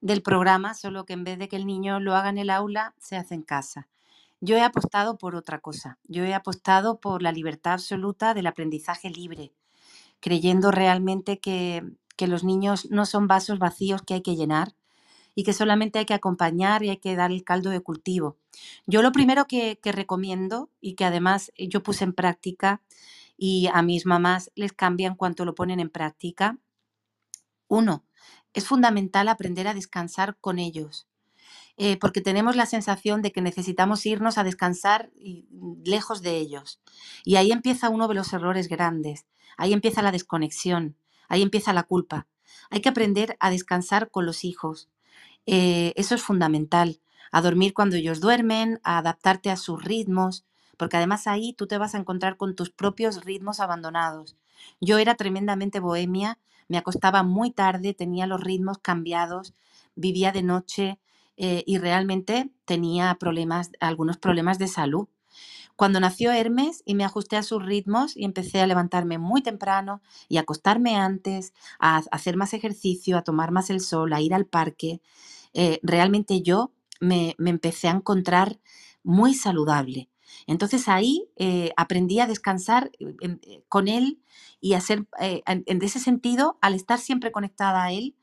del programa, solo que en vez de que el niño lo haga en el aula, se hace en casa. Yo he apostado por otra cosa. Yo he apostado por la libertad absoluta del aprendizaje libre, creyendo realmente que, los niños no son vasos vacíos que hay que llenar y que solamente hay que acompañar y hay que dar el caldo de cultivo. Yo lo primero que, que recomiendo y que además yo puse en práctica y a mis mamás les cambia en cuanto lo ponen en práctica, uno, es fundamental aprender a descansar con ellos. Eh, porque tenemos la sensación de que necesitamos irnos a descansar lejos de ellos. Y ahí empieza uno de los errores grandes. Ahí empieza la desconexión, ahí empieza la culpa. Hay que aprender a descansar con los hijos. Eh, eso es fundamental. A dormir cuando ellos duermen, a adaptarte a sus ritmos, porque además ahí tú te vas a encontrar con tus propios ritmos abandonados. Yo era tremendamente bohemia, me acostaba muy tarde, tenía los ritmos cambiados, vivía de noche eh, y realmente tenía problemas, algunos problemas de salud. cuando nació Hermes y me ajusté a sus ritmos y empecé a levantarme muy temprano y a acostarme antes, a hacer más ejercicio, a tomar más el sol, a ir al parque, eh, realmente yo me, empecé a encontrar muy saludable. Entonces ahí eh, aprendí a descansar con él y a ser, en, ese sentido, al estar siempre conectada a él,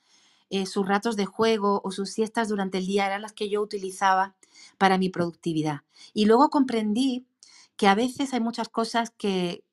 sus ratos de juego o sus siestas durante el día eran las que yo utilizaba para mi productividad. Y luego comprendí que a veces hay muchas cosas que,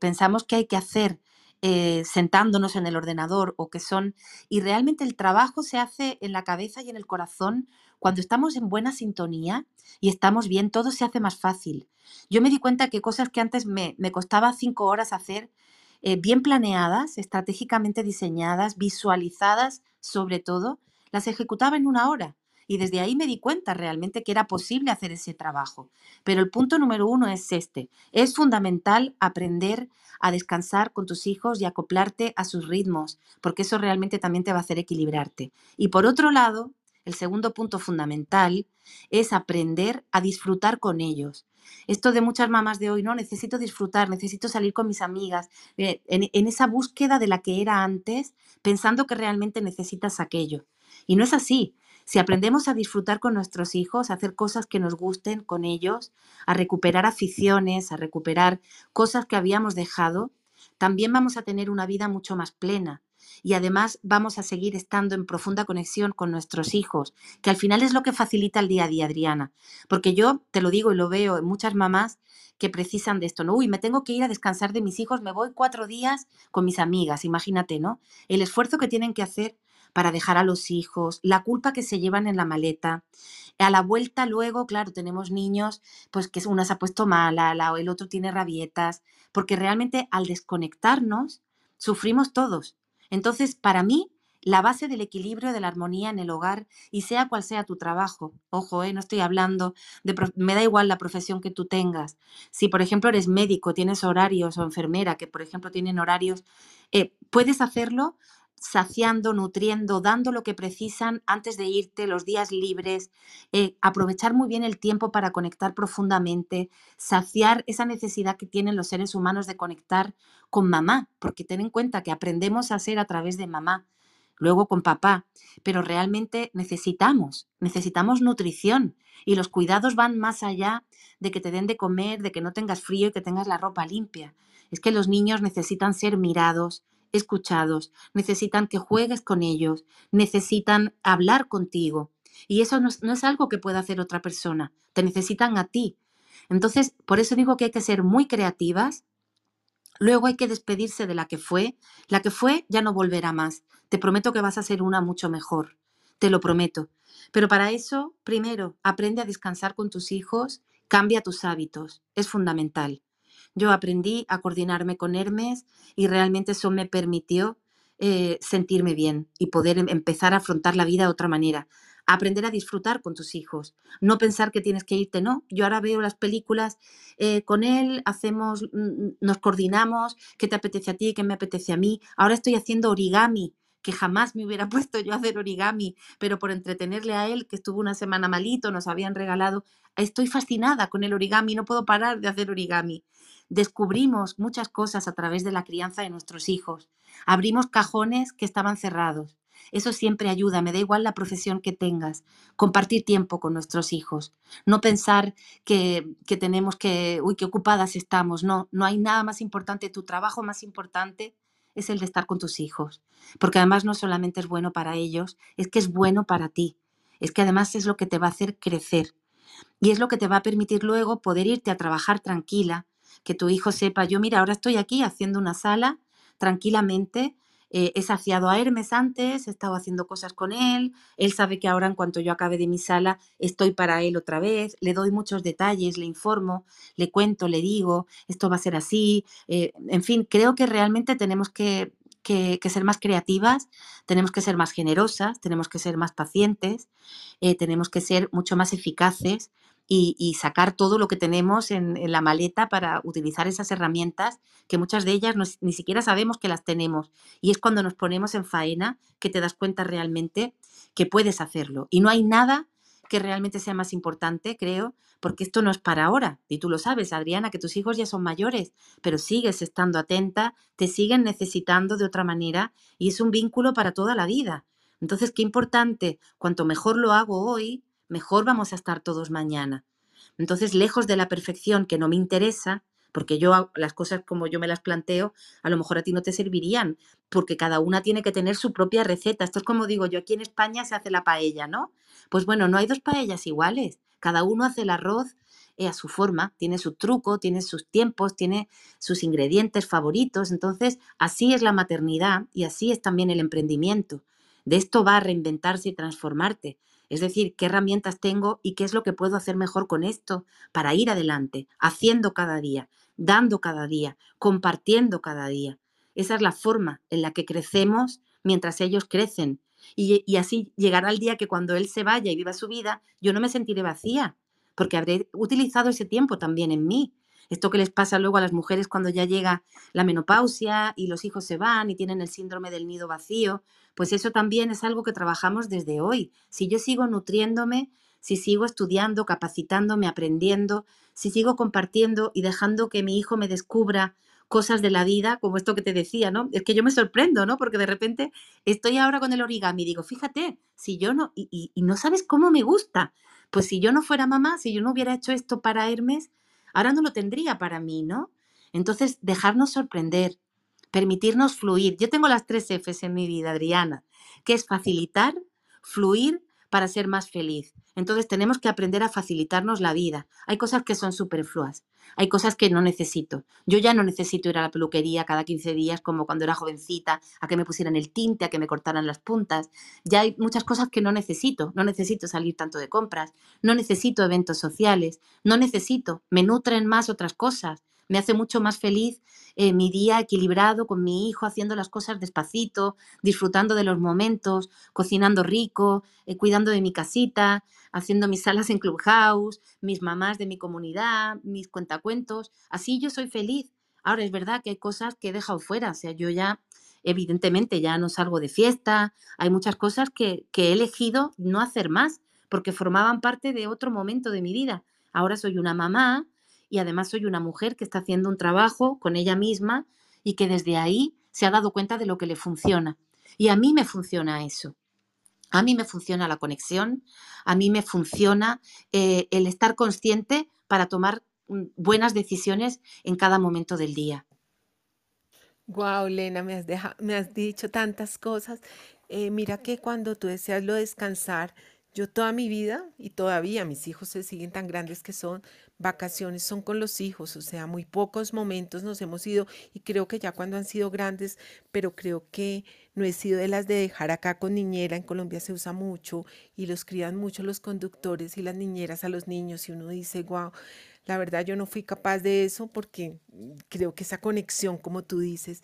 pensamos que hay que hacer eh, sentándonos en el ordenador o que son, y realmente el trabajo se hace en la cabeza y en el corazón cuando estamos en buena sintonía y estamos bien, todo se hace más fácil. Yo me di cuenta que cosas que antes me, costaba cinco horas hacer, eh, bien planeadas, estratégicamente diseñadas, visualizadas sobre todo, las ejecutaba en una hora. Y desde ahí me di cuenta realmente que era posible hacer ese trabajo. Pero el punto número uno es este. Es fundamental aprender a descansar con tus hijos y acoplarte a sus ritmos, porque eso realmente también te va a hacer equilibrarte. Y por otro lado, el segundo punto fundamental es aprender a disfrutar con ellos. Esto de muchas mamás de hoy, no, necesito disfrutar, necesito salir con mis amigas, eh, en, en, esa búsqueda de la que era antes, pensando que realmente necesitas aquello. Y no es así. Si aprendemos a disfrutar con nuestros hijos, a hacer cosas que nos gusten con ellos, a recuperar aficiones, a recuperar cosas que habíamos dejado, también vamos a tener una vida mucho más plena. Y además vamos a seguir estando en profunda conexión con nuestros hijos, que al final es lo que facilita el día a día, Adriana. Porque yo te lo digo y lo veo en muchas mamás que precisan de esto, ¿no? Uy, me tengo que ir a descansar de mis hijos, me voy cuatro días con mis amigas, imagínate, ¿no? El esfuerzo que tienen que hacer para dejar a los hijos, la culpa que se llevan en la maleta. A la vuelta luego, claro, tenemos niños, pues que una se ha puesto mala, la, el otro tiene rabietas, porque realmente al desconectarnos, sufrimos todos. Entonces, para mí, la base del equilibrio, de la armonía en el hogar y sea cual sea tu trabajo. Ojo, eh, no estoy hablando de, me da igual la profesión que tú tengas. Si, por ejemplo, eres médico, tienes horarios o enfermera que, por ejemplo, tienen horarios, eh, puedes hacerlo saciando, nutriendo, dando lo que precisan antes de irte, los días libres, eh, aprovechar muy bien el tiempo para conectar profundamente, saciar esa necesidad que tienen los seres humanos de conectar con mamá, porque ten en cuenta que aprendemos a ser a través de mamá, luego con papá, pero realmente necesitamos, necesitamos nutrición y los cuidados van más allá de que te den de comer, de que no tengas frío y que tengas la ropa limpia. Es que los niños necesitan ser mirados, escuchados, necesitan que juegues con ellos, necesitan hablar contigo. Y eso no es, algo que pueda hacer otra persona, te necesitan a ti. Entonces, por eso digo que hay que ser muy creativas. Luego hay que despedirse de la que fue. La que fue ya no volverá más. Te prometo que vas a ser una mucho mejor. Te lo prometo. Pero para eso, primero, aprende a descansar con tus hijos, cambia tus hábitos. Es fundamental. Yo aprendí a coordinarme con Hermes y realmente eso me permitió eh, sentirme bien y poder em, empezar a afrontar la vida de otra manera. Aprender a disfrutar con tus hijos, no pensar que tienes que irte, no. Yo ahora veo las películas eh, con él, hacemos, mm, mm, nos coordinamos, qué te apetece a ti, qué me apetece a mí. Ahora estoy haciendo origami, que jamás me hubiera [laughs] puesto yo a hacer origami, pero por entretenerle a él, que estuvo una semana malito, nos habían regalado, estoy fascinada con el origami, no puedo parar de hacer origami descubrimos muchas cosas a través de la crianza de nuestros hijos. Abrimos cajones que estaban cerrados. Eso siempre ayuda, me da igual la profesión que tengas, compartir tiempo con nuestros hijos, no pensar que, tenemos que, uy, qué ocupadas estamos, no, no hay nada más importante, tu trabajo más importante es el de estar con tus hijos, porque además no solamente es bueno para ellos, es que es bueno para ti, es que además es lo que te va a hacer crecer y es lo que te va a permitir luego poder irte a trabajar tranquila, que tu hijo sepa, yo mira, ahora estoy aquí haciendo una sala tranquilamente, eh, he saciado a Hermes antes, he estado haciendo cosas con él, él sabe que ahora en cuanto yo acabe de mi sala estoy para él otra vez, le doy muchos detalles, le informo, le cuento, le digo, esto va a ser así, eh, en fin, creo que realmente tenemos que, que, ser más creativas, tenemos que ser más generosas, tenemos que ser más pacientes, eh, tenemos que ser mucho más eficaces y, sacar todo lo que tenemos en, la maleta para utilizar esas herramientas que muchas de ellas ni siquiera sabemos que las tenemos. Y es cuando nos ponemos en faena que te das cuenta realmente que puedes hacerlo. Y no hay nada que realmente sea más importante, creo, porque esto no es para ahora. Y tú lo sabes, Adriana, que tus hijos ya son mayores, pero sigues estando atenta, te siguen necesitando de otra manera y es un vínculo para toda la vida. Entonces, qué importante, cuanto mejor lo hago hoy, mejor vamos a estar todos mañana. Entonces, lejos de la perfección que no me interesa, porque yo las cosas como yo me las planteo, a lo mejor a ti no te servirían, porque cada una tiene que tener su propia receta. Esto es como digo yo, aquí en España se hace la paella, ¿no? Pues bueno, no hay dos paellas iguales. Cada uno hace el arroz eh, a su forma, tiene su truco, tiene sus tiempos, tiene sus ingredientes favoritos. Entonces, así es la maternidad y así es también el emprendimiento. De esto va a reinventarse y transformarte. Es decir, qué herramientas tengo y qué es lo que puedo hacer mejor con esto para ir adelante, haciendo cada día, dando cada día, compartiendo cada día. Esa es la forma en la que crecemos mientras ellos crecen. Y, así llegará el día que cuando él se vaya y viva su vida, yo no me sentiré vacía, porque habré utilizado ese tiempo también en mí. Esto que les pasa luego a las mujeres cuando ya llega la menopausia y los hijos se van y tienen el síndrome del nido vacío, pues eso también es algo que trabajamos desde hoy. Si yo sigo nutriéndome, si sigo estudiando, capacitándome, aprendiendo, si sigo compartiendo y dejando que mi hijo me descubra cosas de la vida, como esto que te decía, ¿no? Es que yo me sorprendo, ¿no? Porque de repente estoy ahora con el origami y digo, fíjate, si yo no, y, y no sabes cómo me gusta, pues si yo no fuera mamá, si yo no hubiera hecho esto para Hermes, ahora no lo tendría para mí, ¿no? Entonces, dejarnos sorprender, permitirnos fluir. Yo tengo las tres Fs en mi vida, Adriana, que es facilitar, fluir para ser más feliz. Entonces tenemos que aprender a facilitarnos la vida. Hay cosas que son superfluas, hay cosas que no necesito. Yo ya no necesito ir a la peluquería cada 15 días como cuando era jovencita, a que me pusieran el tinte, a que me cortaran las puntas. Ya hay muchas cosas que no necesito. No necesito salir tanto de compras, no necesito eventos sociales, no necesito, me nutren más otras cosas. Me hace mucho más feliz eh, mi día equilibrado con mi hijo, haciendo las cosas despacito, disfrutando de los momentos, cocinando rico, eh, cuidando de mi casita, haciendo mis salas en Clubhouse, mis mamás de mi comunidad, mis cuentacuentos. Así yo soy feliz. Ahora es verdad que hay cosas que he dejado fuera, o sea, yo ya evidentemente ya no salgo de fiesta, hay muchas cosas que, que he elegido no hacer más porque formaban parte de otro momento de mi vida. Ahora soy una mamá, y además soy una mujer que está haciendo un trabajo con ella misma y que desde ahí se ha dado cuenta de lo que le funciona. Y a mí me funciona eso. A mí me funciona la conexión, a mí me funciona eh, el estar consciente para tomar mm, buenas decisiones en cada momento del día. Wow, Lena, me has, me has dicho tantas cosas. Eh, mira que cuando tú deseas lo descansar, yo toda mi vida y todavía mis hijos se siguen tan grandes que son, vacaciones son con los hijos, o sea, muy pocos momentos nos hemos ido y creo que ya cuando han sido grandes, pero creo que no he sido de las de dejar acá con niñera, en Colombia se usa mucho y los crían mucho los conductores y las niñeras a los niños y uno dice, wow, la verdad yo no fui capaz de eso porque creo que esa conexión, como tú dices,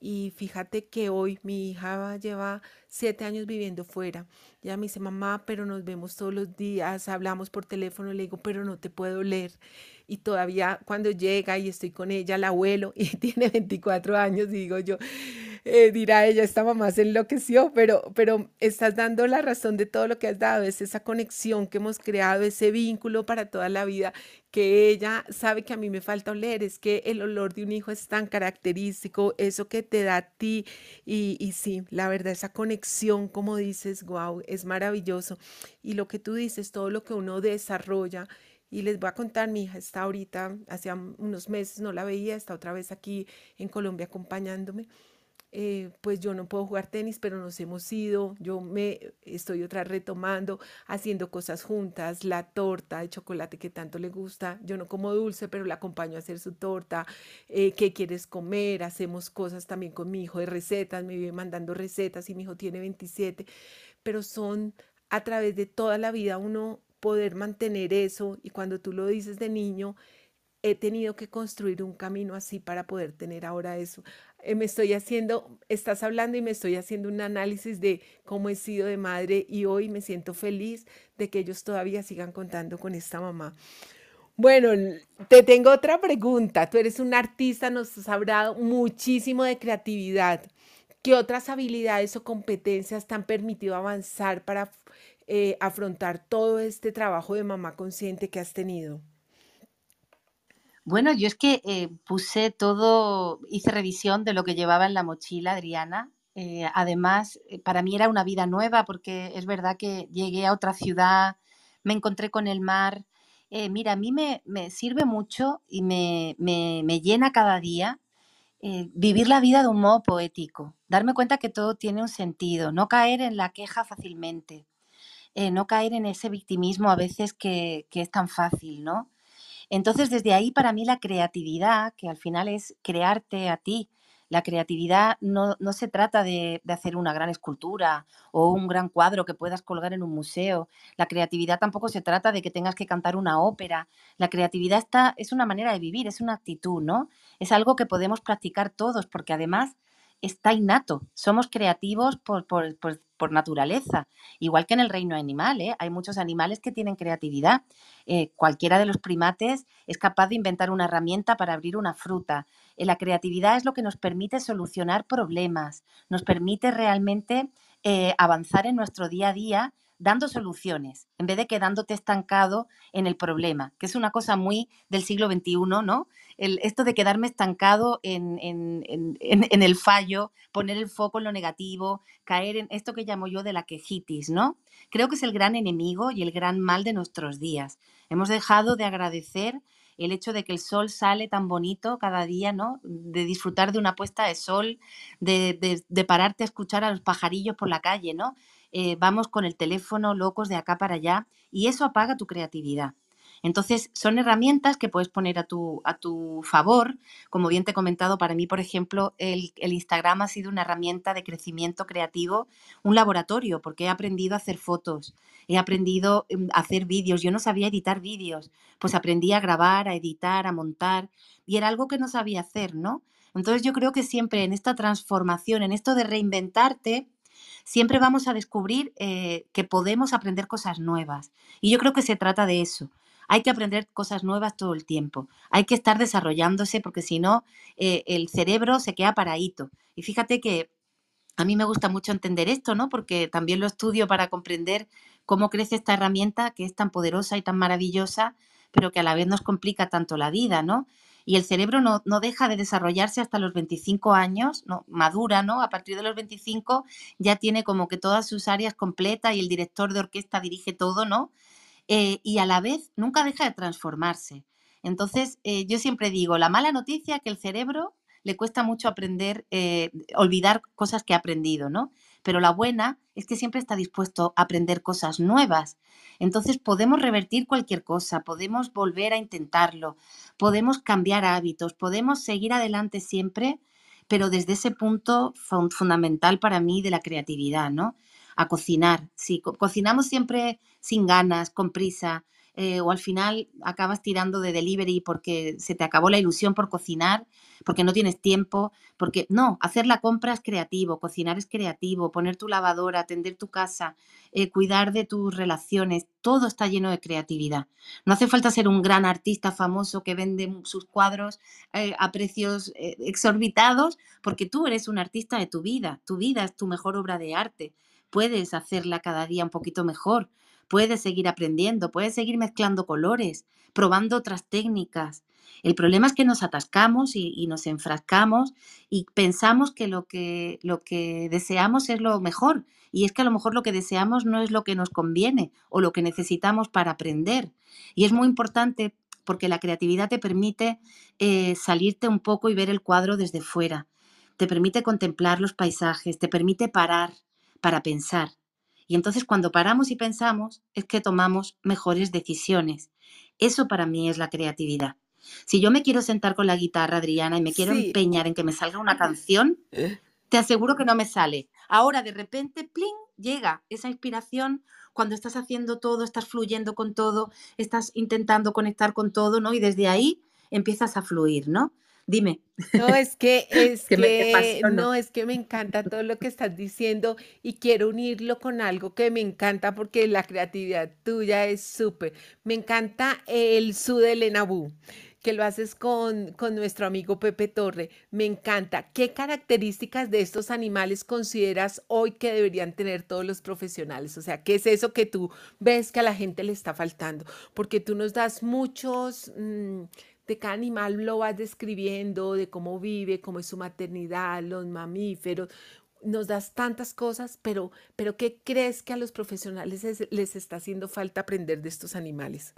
y fíjate que hoy mi hija lleva siete años viviendo fuera. Ya me dice, mamá, pero nos vemos todos los días, hablamos por teléfono, le digo, pero no te puedo leer. Y todavía cuando llega y estoy con ella, la abuelo, [laughs] y tiene 24 años, digo yo, eh, dirá ella, esta mamá se enloqueció, pero, pero estás dando la razón de todo lo que has dado, es esa conexión que hemos creado, ese vínculo para toda la vida, que ella sabe que a mí me falta oler, es que el olor de un hijo es tan característico, eso que te da a ti, y, y sí, la verdad, esa conexión, como dices, wow, es maravilloso. Y lo que tú dices, todo lo que uno desarrolla, y les voy a contar, mi hija está ahorita, hacía unos meses no la veía, está otra vez aquí en Colombia acompañándome. Eh, pues yo no puedo jugar tenis, pero nos hemos ido, yo me estoy otra retomando, haciendo cosas juntas, la torta de chocolate que tanto le gusta, yo no como dulce, pero la acompaño a hacer su torta, eh, qué quieres comer, hacemos cosas también con mi hijo de recetas, me vive mandando recetas y mi hijo tiene 27, pero son a través de toda la vida uno poder mantener eso y cuando tú lo dices de niño, he tenido que construir un camino así para poder tener ahora eso. Eh, me estoy haciendo, estás hablando y me estoy haciendo un análisis de cómo he sido de madre y hoy me siento feliz de que ellos todavía sigan contando con esta mamá. Bueno, te tengo otra pregunta. Tú eres un artista, nos has hablado muchísimo de creatividad. ¿Qué otras habilidades o competencias te han permitido avanzar para eh, afrontar todo este trabajo de mamá consciente que has tenido? Bueno, yo es que eh, puse todo, hice revisión de lo que llevaba en la mochila Adriana. Eh, además, para mí era una vida nueva porque es verdad que llegué a otra ciudad, me encontré con el mar. mira, a mí me, me sirve mucho y me, me, me llena cada día vivir la vida de un modo poético, darme cuenta que todo tiene un sentido, no caer en la queja fácilmente, eh, no caer en ese victimismo a veces que, que es tan fácil, ¿no? Entonces, desde ahí para mí la creatividad, que al final es crearte a ti, la creatividad no, se trata de, hacer una gran escultura o un gran cuadro que puedas colgar en un museo. La creatividad tampoco se trata de que tengas que cantar una ópera. La creatividad está, es una manera de vivir, es una actitud, ¿no? Es algo que podemos practicar todos, porque además está innato. Somos creativos por, por, naturaleza, igual que en el reino animal. ¿eh? Hay muchos animales que tienen creatividad. Eh, cualquiera de los primates es capaz de inventar una herramienta para abrir una fruta. Eh, la creatividad es lo que nos permite solucionar problemas, nos permite realmente avanzar en nuestro día a día dando soluciones, en vez de quedándote estancado en el problema, que es una cosa muy del siglo XXI, ¿no? esto de quedarme estancado en, el fallo, poner el foco en lo negativo, caer en esto que llamo yo de la quejitis, ¿no? Creo que es el gran enemigo y el gran mal de nuestros días. Hemos dejado de agradecer el hecho de que el sol sale tan bonito cada día, ¿no? De disfrutar de una puesta de sol, de, de pararte a escuchar a los pajarillos por la calle, ¿no? Eh, vamos con el teléfono locos de acá para allá y eso apaga tu creatividad. Entonces, son herramientas que puedes poner a tu, a tu favor. Como bien te he comentado, para mí, por ejemplo, el, el, Instagram ha sido una herramienta de crecimiento creativo, un laboratorio, porque he aprendido a hacer fotos, he aprendido mm, a hacer vídeos. Yo no sabía editar vídeos, pues aprendí a grabar, a editar, a montar, y era algo que no sabía hacer, ¿no? Entonces yo creo que siempre en esta transformación, en esto de reinventarte, siempre vamos a descubrir eh, que podemos aprender cosas nuevas. Y yo creo que se trata de eso. Hay que aprender cosas nuevas todo el tiempo. Hay que estar desarrollándose porque si no, eh, el cerebro se queda paradito. Y fíjate que a mí me gusta mucho entender esto, ¿no? Porque también lo estudio para comprender cómo crece esta herramienta que es tan poderosa y tan maravillosa, pero que a la vez nos complica tanto la vida, ¿no? Y el cerebro no, deja de desarrollarse hasta los 25 años, ¿no? madura, ¿no? A partir de los 25 ya tiene como que todas sus áreas completas y el director de orquesta dirige todo, ¿no? Eh, y a la vez nunca deja de transformarse. Entonces, eh, yo siempre digo, la mala noticia es que el cerebro le cuesta mucho aprender, eh, olvidar cosas que ha aprendido, ¿no? Pero la buena es que siempre está dispuesto a aprender cosas nuevas. Entonces podemos revertir cualquier cosa, podemos volver a intentarlo, podemos cambiar hábitos, podemos seguir adelante siempre, pero desde ese punto fundamental para mí de la creatividad, ¿no? A cocinar. Si cocinamos siempre sin ganas, con prisa, eh, o al final acabas tirando de delivery porque se te acabó la ilusión por cocinar, porque no tienes tiempo, porque no, hacer la compra es creativo, cocinar es creativo, poner tu lavadora, atender tu casa, eh, cuidar de tus relaciones, todo está lleno de creatividad. No hace falta ser un gran artista famoso que vende sus cuadros eh, a precios exorbitados, porque tú eres un artista de tu vida, tu vida es tu mejor obra de arte puedes hacerla cada día un poquito mejor puedes seguir aprendiendo, puedes seguir mezclando colores, probando otras técnicas. El problema es que nos atascamos y, nos enfrascamos y pensamos que lo, que lo que deseamos es lo mejor. Y es que a lo mejor lo que deseamos no es lo que nos conviene o lo que necesitamos para aprender. Y es muy importante porque la creatividad te permite eh, salirte un poco y ver el cuadro desde fuera. Te permite contemplar los paisajes, te permite parar para pensar. Y entonces cuando paramos y pensamos es que tomamos mejores decisiones. Eso para mí es la creatividad. Si yo me quiero sentar con la guitarra, Adriana, y me quiero empeñar en que me salga una canción, ¿Eh? te aseguro que no me sale. Ahora de repente, pling, llega esa inspiración cuando estás haciendo todo, estás fluyendo con todo, estás intentando conectar con todo, ¿no? Y desde ahí empiezas a fluir, ¿no? Dime. No, es que, [laughs] es que, no, es que me encanta todo lo que estás diciendo y quiero unirlo con algo que me encanta porque la creatividad tuya es súper. Me encanta el su de Elena que lo haces con, con nuestro amigo Pepe Torre. Me encanta. ¿Qué características de estos animales consideras hoy que deberían tener todos los profesionales? O sea, ¿qué es eso que tú ves que a la gente le está faltando? Porque tú nos das muchos... mm, de cada animal lo vas describiendo, de cómo vive, cómo es su maternidad, los mamíferos. Nos das tantas cosas, pero, pero ¿qué crees que a los profesionales es- les está haciendo falta aprender de estos animales?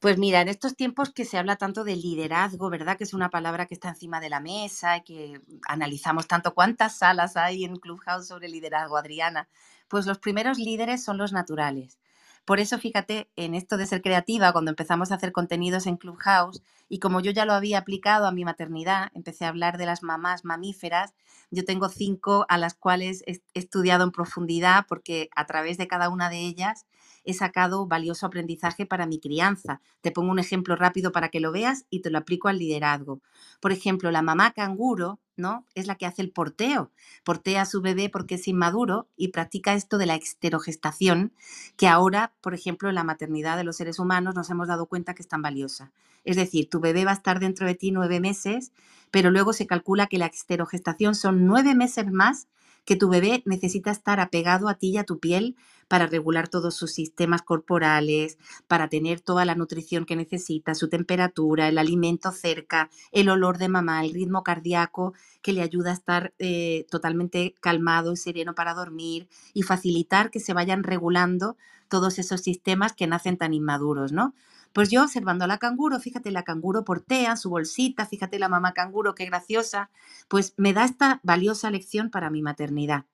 Pues mira, en estos tiempos que se habla tanto de liderazgo, ¿verdad? Que es una palabra que está encima de la mesa y que analizamos tanto cuántas salas hay en Clubhouse sobre liderazgo, Adriana. Pues los primeros líderes son los naturales. Por eso, fíjate, en esto de ser creativa, cuando empezamos a hacer contenidos en Clubhouse, y como yo ya lo había aplicado a mi maternidad, empecé a hablar de las mamás mamíferas. Yo tengo cinco a las cuales he estudiado en profundidad porque a través de cada una de ellas he sacado valioso aprendizaje para mi crianza. Te pongo un ejemplo rápido para que lo veas y te lo aplico al liderazgo. Por ejemplo, la mamá canguro, ¿no? Es la que hace el porteo. Portea a su bebé porque es inmaduro y practica esto de la exterogestación, que ahora, por ejemplo, en la maternidad de los seres humanos nos hemos dado cuenta que es tan valiosa. Es decir, tu bebé va a estar dentro de ti nueve meses, pero luego se calcula que la exterogestación son nueve meses más que tu bebé necesita estar apegado a ti y a tu piel para regular todos sus sistemas corporales, para tener toda la nutrición que necesita, su temperatura, el alimento cerca, el olor de mamá, el ritmo cardíaco que le ayuda a estar eh, totalmente calmado y sereno para dormir y facilitar que se vayan regulando todos esos sistemas que nacen tan inmaduros, ¿no? Pues yo observando a la canguro, fíjate, la canguro portea su bolsita, fíjate la mamá canguro, qué graciosa, pues me da esta valiosa lección para mi maternidad.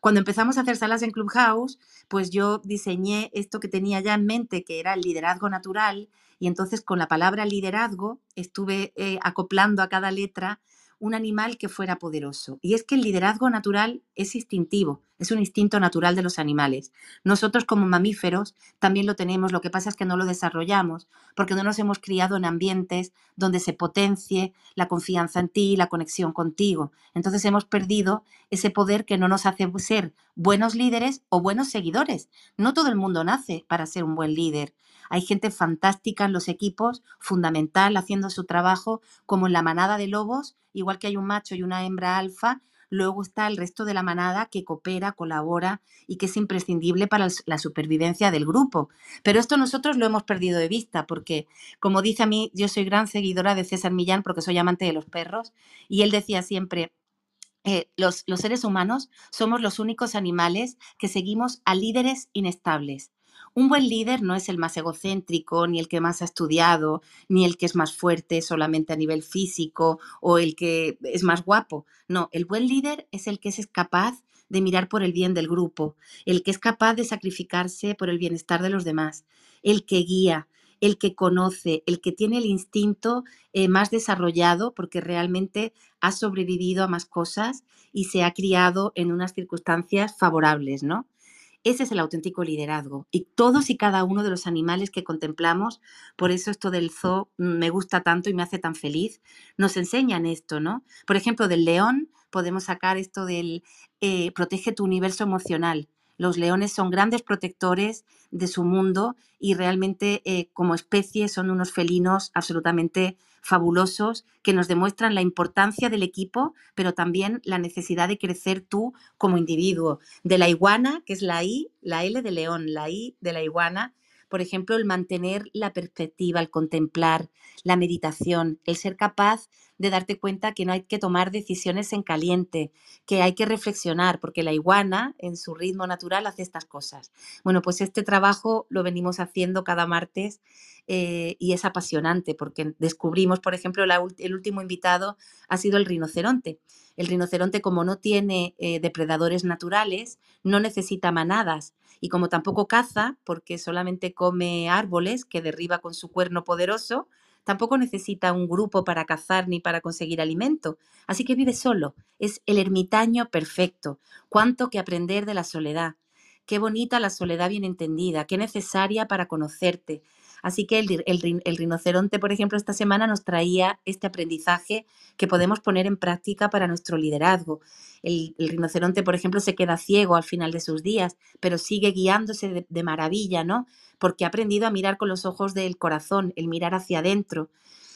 Cuando empezamos a hacer salas en Clubhouse, pues yo diseñé esto que tenía ya en mente, que era el liderazgo natural, y entonces con la palabra liderazgo estuve eh, acoplando a cada letra un animal que fuera poderoso. Y es que el liderazgo natural es instintivo, es un instinto natural de los animales. Nosotros como mamíferos también lo tenemos, lo que pasa es que no lo desarrollamos, porque no nos hemos criado en ambientes donde se potencie la confianza en ti, la conexión contigo. Entonces hemos perdido ese poder que no nos hace ser buenos líderes o buenos seguidores. No todo el mundo nace para ser un buen líder. Hay gente fantástica en los equipos, fundamental, haciendo su trabajo, como en la manada de lobos, igual que hay un macho y una hembra alfa, luego está el resto de la manada que coopera, colabora y que es imprescindible para la supervivencia del grupo. Pero esto nosotros lo hemos perdido de vista porque, como dice a mí, yo soy gran seguidora de César Millán porque soy amante de los perros y él decía siempre, eh, los, los seres humanos somos los únicos animales que seguimos a líderes inestables. Un buen líder no es el más egocéntrico, ni el que más ha estudiado, ni el que es más fuerte solamente a nivel físico o el que es más guapo. No, el buen líder es el que es capaz de mirar por el bien del grupo, el que es capaz de sacrificarse por el bienestar de los demás, el que guía, el que conoce, el que tiene el instinto eh, más desarrollado porque realmente ha sobrevivido a más cosas y se ha criado en unas circunstancias favorables, ¿no? Ese es el auténtico liderazgo. Y todos y cada uno de los animales que contemplamos, por eso esto del zoo me gusta tanto y me hace tan feliz, nos enseñan esto, ¿no? Por ejemplo, del león podemos sacar esto del eh, protege tu universo emocional. Los leones son grandes protectores de su mundo y realmente eh, como especie son unos felinos absolutamente fabulosos que nos demuestran la importancia del equipo, pero también la necesidad de crecer tú como individuo. De la iguana, que es la I, la L de león, la I de la iguana, por ejemplo, el mantener la perspectiva, el contemplar, la meditación, el ser capaz de darte cuenta que no hay que tomar decisiones en caliente, que hay que reflexionar, porque la iguana en su ritmo natural hace estas cosas. Bueno, pues este trabajo lo venimos haciendo cada martes eh, y es apasionante porque descubrimos, por ejemplo, el último invitado ha sido el rinoceronte. El rinoceronte, como no tiene eh, depredadores naturales, no necesita manadas y como tampoco caza, porque solamente come árboles que derriba con su cuerno poderoso, tampoco necesita un grupo para cazar ni para conseguir alimento. Así que vive solo. Es el ermitaño perfecto. Cuánto que aprender de la soledad. Qué bonita la soledad bien entendida, qué necesaria para conocerte. Así que el, rinoceronte, por ejemplo, esta semana nos traía este aprendizaje que podemos poner en práctica para nuestro liderazgo. El, rinoceronte, por ejemplo, se queda ciego al final de sus días, pero sigue guiándose de, maravilla, ¿no? Porque ha aprendido a mirar con los ojos del corazón, el mirar hacia adentro.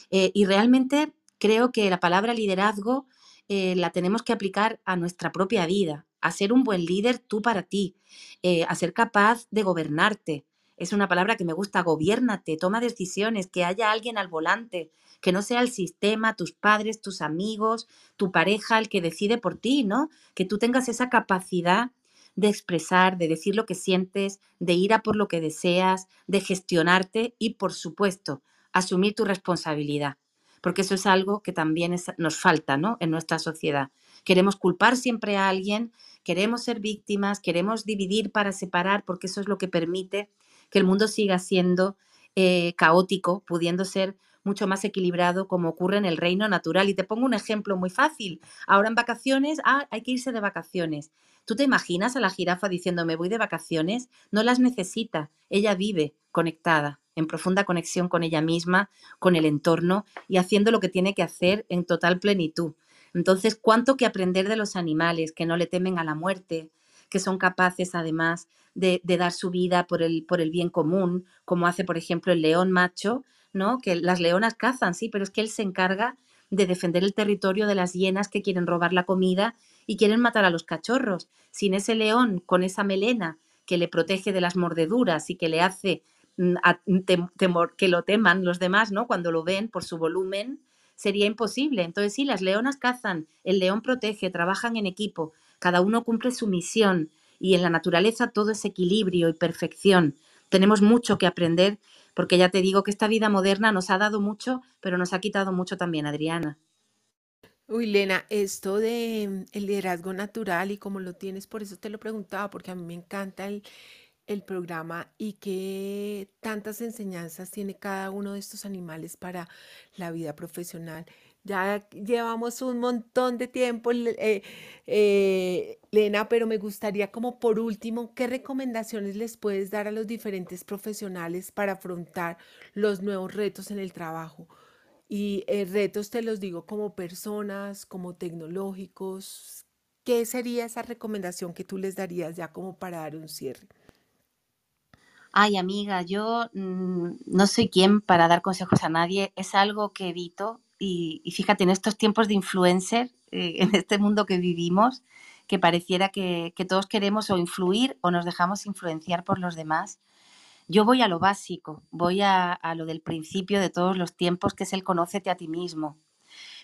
Eh, y realmente creo que la palabra liderazgo eh, la tenemos que aplicar a nuestra propia vida, a ser un buen líder tú para ti, eh, a ser capaz de gobernarte. Es una palabra que me gusta, gobiernate, toma decisiones, que haya alguien al volante, que no sea el sistema, tus padres, tus amigos, tu pareja el que decide por ti, ¿no? Que tú tengas esa capacidad de expresar, de decir lo que sientes, de ir a por lo que deseas, de gestionarte y, por supuesto, asumir tu responsabilidad porque eso es algo que también nos falta ¿no? en nuestra sociedad. Queremos culpar siempre a alguien, queremos ser víctimas, queremos dividir para separar, porque eso es lo que permite que el mundo siga siendo eh, caótico, pudiendo ser mucho más equilibrado como ocurre en el reino natural. Y te pongo un ejemplo muy fácil. Ahora en vacaciones, ah, hay que irse de vacaciones. ¿Tú te imaginas a la jirafa diciendo me voy de vacaciones? No las necesita, ella vive conectada en profunda conexión con ella misma, con el entorno y haciendo lo que tiene que hacer en total plenitud. Entonces, ¿cuánto que aprender de los animales que no le temen a la muerte, que son capaces además de, dar su vida por el, por el bien común, como hace, por ejemplo, el león macho, ¿no? Que las leonas cazan, sí, pero es que él se encarga de defender el territorio de las hienas que quieren robar la comida y quieren matar a los cachorros. Sin ese león con esa melena que le protege de las mordeduras y que le hace Mm, mm, temor, que lo teman los demás, ¿no? Cuando lo ven por su volumen, sería imposible. Entonces sí, las leonas cazan, el león protege, trabajan en equipo, cada uno cumple su misión y en la naturaleza todo es equilibrio y perfección. Tenemos mucho que aprender porque ya te digo que esta vida moderna nos ha dado mucho, pero nos ha quitado mucho también, Adriana. Uy, Lena, esto de mm, el liderazgo natural y cómo lo tienes, por eso te lo preguntaba, porque a mí me encanta el, el programa y qué tantas enseñanzas tiene cada uno de estos animales para la vida profesional. Ya llevamos un montón de tiempo, eh, eh, Lena, pero me gustaría como por último, ¿qué recomendaciones les puedes dar a los diferentes profesionales para afrontar los nuevos retos en el trabajo? Y eh, retos te los digo como personas, como tecnológicos. ¿Qué sería esa recomendación que tú les darías ya como para dar un cierre? Ay, amiga, yo mm, no soy quien para dar consejos a nadie, es algo que evito y, fíjate, en estos tiempos de influencer, eh, en este mundo que vivimos, que pareciera que, todos queremos o influir o nos dejamos influenciar por los demás, yo voy a lo básico, voy a, lo del principio de todos los tiempos, que es el conócete a ti mismo.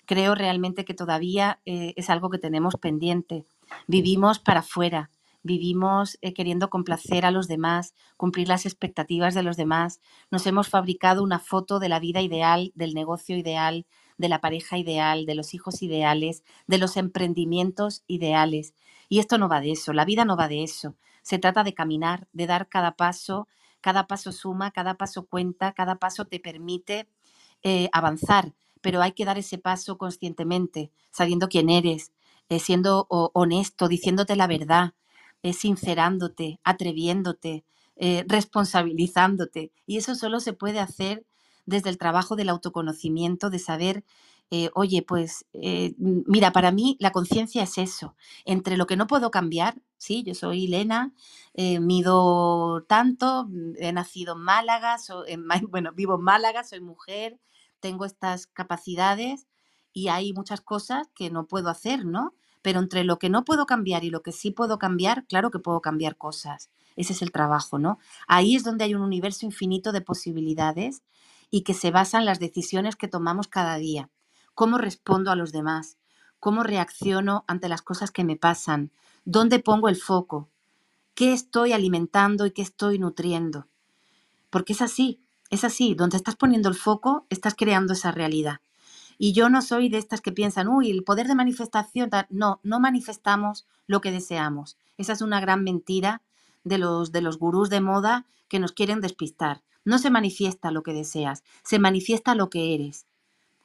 Creo realmente que todavía eh, es algo que tenemos pendiente. Vivimos para afuera, vivimos eh, queriendo complacer a los demás, cumplir las expectativas de los demás, nos hemos fabricado una foto de la vida ideal, del negocio ideal, de la pareja ideal, de los hijos ideales, de los emprendimientos ideales. Y esto no va de eso, la vida no va de eso. Se trata de caminar, de dar cada paso, cada paso suma, cada paso cuenta, cada paso te permite eh, avanzar, pero hay que dar ese paso conscientemente, sabiendo quién eres, eh, siendo honesto, diciéndote la verdad, sincerándote, atreviéndote, eh, responsabilizándote. Y eso solo se puede hacer desde el trabajo del autoconocimiento, de saber, eh, oye, pues eh, mira, para mí la conciencia es eso, entre lo que no puedo cambiar, sí, yo soy Elena, mido tanto, he nacido en Málaga, [laughs] bueno, vivo en Málaga, soy mujer, tengo estas capacidades y hay muchas cosas que no puedo hacer, ¿no? Pero entre lo que no puedo cambiar y lo que sí puedo cambiar, claro que puedo cambiar cosas. Ese es el trabajo, ¿no? Ahí es donde hay un universo infinito de posibilidades y que se basan las decisiones que tomamos cada día. ¿Cómo respondo a los demás? ¿Cómo reacciono ante las cosas que me pasan? ¿Dónde pongo el foco? ¿Qué estoy alimentando y qué estoy nutriendo? Porque es así, es así. Donde estás poniendo el foco, estás creando esa realidad. Y yo no soy de estas que piensan, uy, el poder de manifestación, no, no manifestamos lo que deseamos. Esa es una gran mentira de los, de los gurús de moda que nos quieren despistar. No se manifiesta lo que deseas, se manifiesta lo que eres.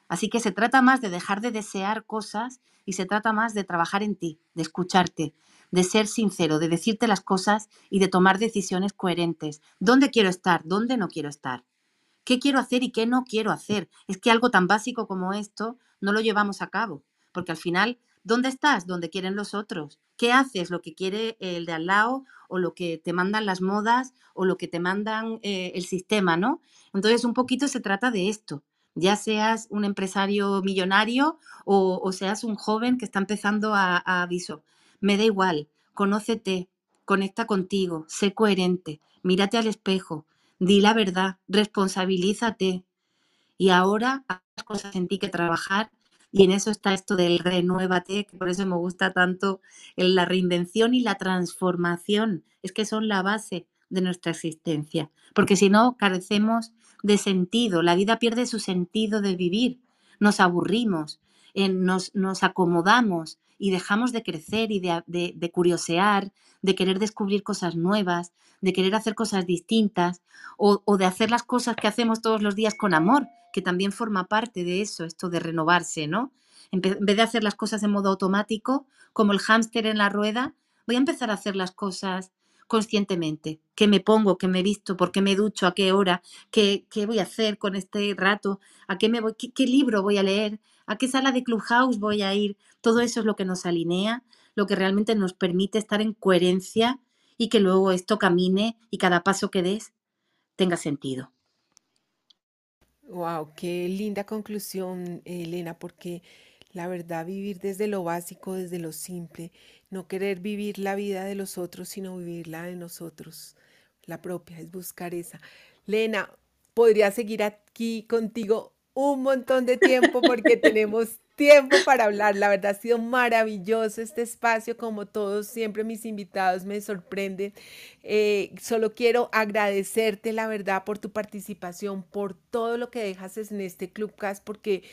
Así que se trata más de dejar de desear cosas y se trata más de trabajar en ti, de escucharte, de ser sincero, de decirte las cosas y de tomar decisiones coherentes. ¿Dónde quiero estar? ¿Dónde no quiero estar? qué quiero hacer y qué no quiero hacer. Es que algo tan básico como esto no lo llevamos a cabo, porque al final, ¿dónde estás? Donde quieren los otros. ¿Qué haces? Lo que quiere el de al lado o lo que te mandan las modas o lo que te mandan eh, el sistema, ¿no? Entonces, un poquito se trata de esto, ya seas un empresario millonario o, seas un joven que está empezando a, aviso. Me da igual, conócete, conecta contigo, sé coherente, mírate al espejo, di la verdad, responsabilízate. Y ahora hay cosas en ti que trabajar y en eso está esto del renuévate, que por eso me gusta tanto la reinvención y la transformación. Es que son la base de nuestra existencia, porque si no, carecemos de sentido, la vida pierde su sentido de vivir, nos aburrimos, nos, nos, acomodamos y dejamos de crecer y de, de, curiosear, de querer descubrir cosas nuevas, de querer hacer cosas distintas o, o de hacer las cosas que hacemos todos los días con amor, que también forma parte de eso, esto de renovarse, ¿no? En vez de hacer las cosas en modo automático, como el hámster en la rueda, voy a empezar a hacer las cosas conscientemente. ¿Qué me pongo? ¿Qué me visto? ¿Por qué me ducho? ¿A qué hora? ¿Qué, qué voy a hacer con este rato? ¿A qué, me voy? ¿Qué, libro voy a leer? ¿A qué sala de Clubhouse voy a ir? Todo eso es lo que nos alinea, lo que realmente nos permite estar en coherencia y que luego esto camine y cada paso que des tenga sentido. Wow, qué linda conclusión, Elena, porque la verdad, vivir desde lo básico, desde lo simple, no querer vivir la vida de los otros, sino vivir la de nosotros, la propia, es buscar esa. Lena, podría seguir aquí contigo un montón de tiempo porque [laughs] tenemos tiempo para hablar. La verdad ha sido maravilloso este espacio, como todos, siempre mis invitados me sorprenden. Eh, solo quiero agradecerte, la verdad, por tu participación, por todo lo que dejas en este Clubcast, porque,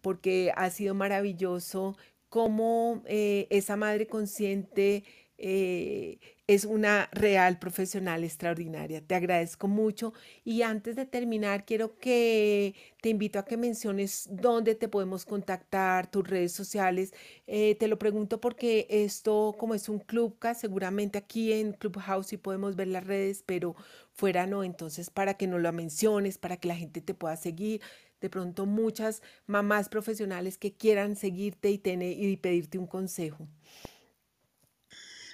porque ha sido maravilloso cómo eh, esa madre consciente eh, es una real profesional extraordinaria. Te agradezco mucho y antes de terminar quiero que te invito a que menciones dónde te podemos contactar, tus redes sociales. Eh, te lo pregunto porque esto como es un clubcast, seguramente aquí en Clubhouse sí podemos ver las redes, pero fuera no. Entonces para que no lo menciones, para que la gente te pueda seguir de pronto muchas mamás profesionales que quieran seguirte y, tener, y pedirte un consejo.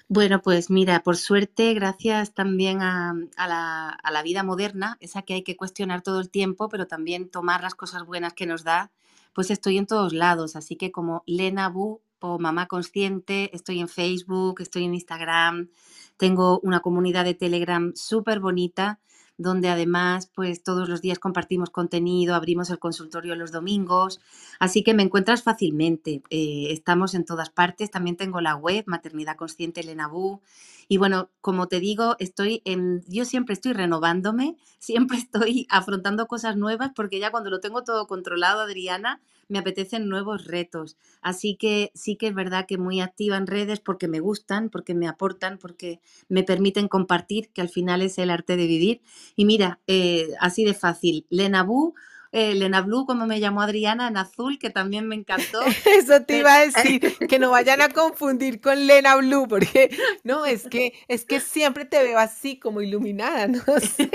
Bueno, pues mira, por suerte, gracias también a, la, vida moderna, esa que hay que cuestionar todo el tiempo, pero también tomar las cosas buenas que nos da, pues estoy en todos lados. Así que como Lena Bu o Mamá Consciente, estoy en Facebook, estoy en Instagram, tengo una comunidad de Telegram súper bonita donde además pues todos los días compartimos contenido, abrimos el consultorio los domingos, así que me encuentras fácilmente. Eh, estamos en todas partes, también tengo la web Maternidad Consciente Elena Bu y bueno, como te digo, estoy en, yo siempre estoy renovándome, [laughs] siempre estoy afrontando cosas nuevas porque ya cuando lo tengo todo controlado, Adriana, me apetecen nuevos retos. Así que sí que es verdad que muy activa en redes porque me gustan, porque me aportan, porque me permiten compartir, que al final es el arte de vivir. Y mira, eh, así de fácil, Lenabú eh, Lena Blue, como me llamó Adriana, en azul, que también me encantó. [laughs] Eso te iba a decir, [laughs] que no vayan a confundir con Lena Blue, porque no, es que, es que siempre te veo así como iluminada, no [laughs] sé.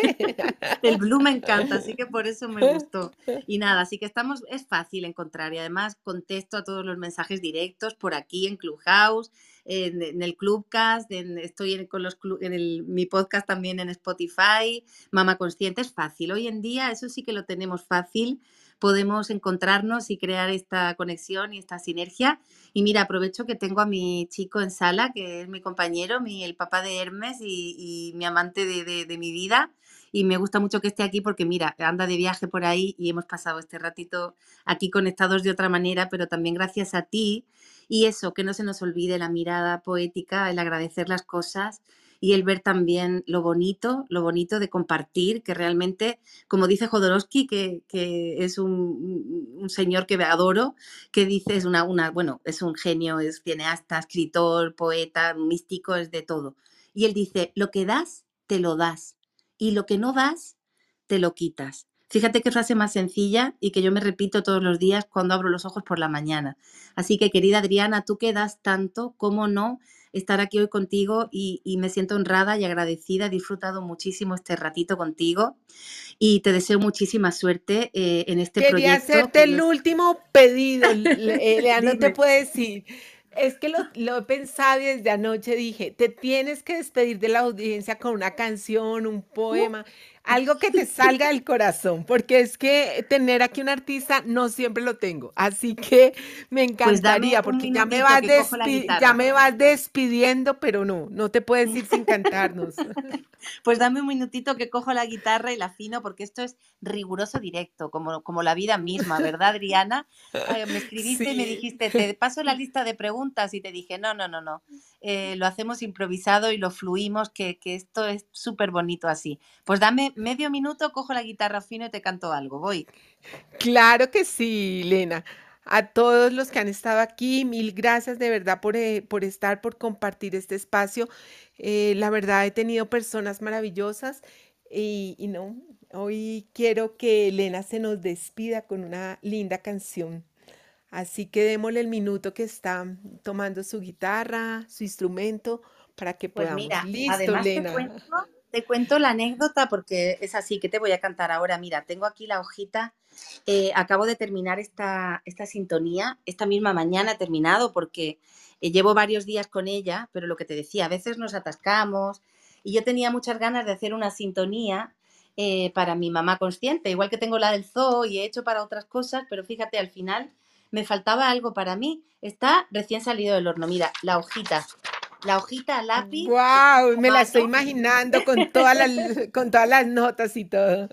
El blue me encanta, así que por eso me gustó. Y nada, así que estamos, es fácil encontrar y además contesto a todos los mensajes directos por aquí en Clubhouse en, el Clubcast, estoy en, con los, en mi podcast también en Spotify, Mama Consciente, es fácil. Hoy en día eso sí que lo tenemos fácil, podemos encontrarnos y crear esta conexión y esta sinergia. Y mira, aprovecho que tengo a mi chico en sala, que es mi compañero, mi, el papá de Hermes y, mi amante de, de mi vida y me gusta mucho que esté aquí porque mira, anda de viaje por ahí y hemos pasado este ratito aquí conectados de otra manera, pero también gracias a ti y eso, que no se nos olvide la mirada poética, el agradecer las cosas y el ver también lo bonito, lo bonito de compartir, que realmente, como dice Jodorowsky, que, es un, señor que adoro, que dice, es una, una, bueno, es un genio, es cineasta, escritor, poeta, místico, es de todo. Y él dice, lo que das, te lo das, y lo que no das, te lo quitas. Fíjate qué frase más sencilla y que yo me repito todos los días cuando abro los ojos por la mañana. Así que, querida Adriana, tú que das tanto, ¿cómo no estar aquí hoy contigo y, me siento honrada y agradecida. He disfrutado muchísimo este ratito contigo y te deseo muchísima suerte eh, en este proyecto. Quería hacerte el último pedido, Lea, no te puedo decir. Es que lo, lo, he pensado y desde anoche dije, te tienes que despedir de la audiencia con una canción, un poema algo que te salga del corazón, porque es que tener aquí un artista no siempre lo tengo, así que me pues encantaría, porque ya me, vas ya me vas despidiendo, pero no, no te puedes ir sin cantarnos. [laughs] Pues dame un minutito que cojo la guitarra y la afino, porque esto es riguroso directo, como, como la vida misma, ¿verdad, Adriana? me escribiste y me dijiste, te paso la lista de preguntas y te dije, no, no, no, no, eh, lo hacemos improvisado y lo fluimos, que, que esto es súper bonito así. Pues dame medio minuto, cojo la guitarra fino y te canto algo. Voy. Claro que sí, Lena. A todos los que han estado aquí, mil gracias de verdad por, eh, por estar, por compartir este espacio. Eh, la verdad, he tenido personas maravillosas y, y no, hoy quiero que Elena se nos despida con una linda canción. Así que démosle el minuto que está tomando su guitarra, su instrumento, para que pues podamos. Mira, Listo, Lena. Te cuento la anécdota porque es así, que te voy a cantar ahora. Mira, tengo aquí la hojita, eh, acabo de terminar esta, esta sintonía, esta misma mañana he terminado porque eh, llevo varios días con ella, pero lo que te decía, a veces nos atascamos y yo tenía muchas ganas de hacer una sintonía eh, para mi mamá consciente, igual que tengo la del zoo y he hecho para otras cosas, pero fíjate, al final me faltaba algo para mí. Está recién salido del horno, mira, la hojita la hojita lápiz. ¡Wow! Me la estoy imaginando con todas las, con todas las notas y todo.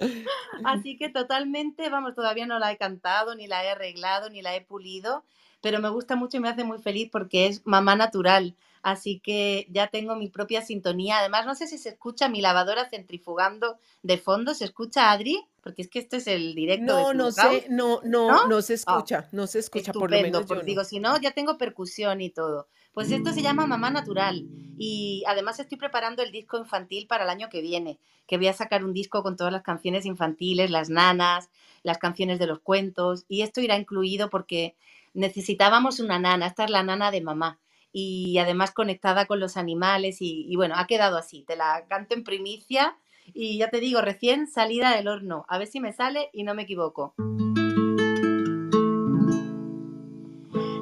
Así que totalmente, vamos, todavía no la he cantado, ni la he arreglado, ni la he pulido, pero me gusta mucho y me hace muy feliz porque es mamá natural. Así que ya tengo mi propia sintonía. Además, no sé si se escucha mi lavadora centrifugando de fondo. ¿Se escucha, Adri? Porque es que este es el directo. No, no sé, no, no, no, se ah, escucha, no se escucha por lo menos. Yo Digo, si no, ya tengo percusión y todo. Pues esto se llama Mamá Natural y además estoy preparando el disco infantil para el año que viene, que voy a sacar un disco con todas las canciones infantiles, las nanas, las canciones de los cuentos y esto irá incluido porque necesitábamos una nana, esta es la nana de mamá y además conectada con los animales y, bueno, ha quedado así, te la canto en primicia y ya te digo, recién salida del horno, a ver si me sale y no me equivoco.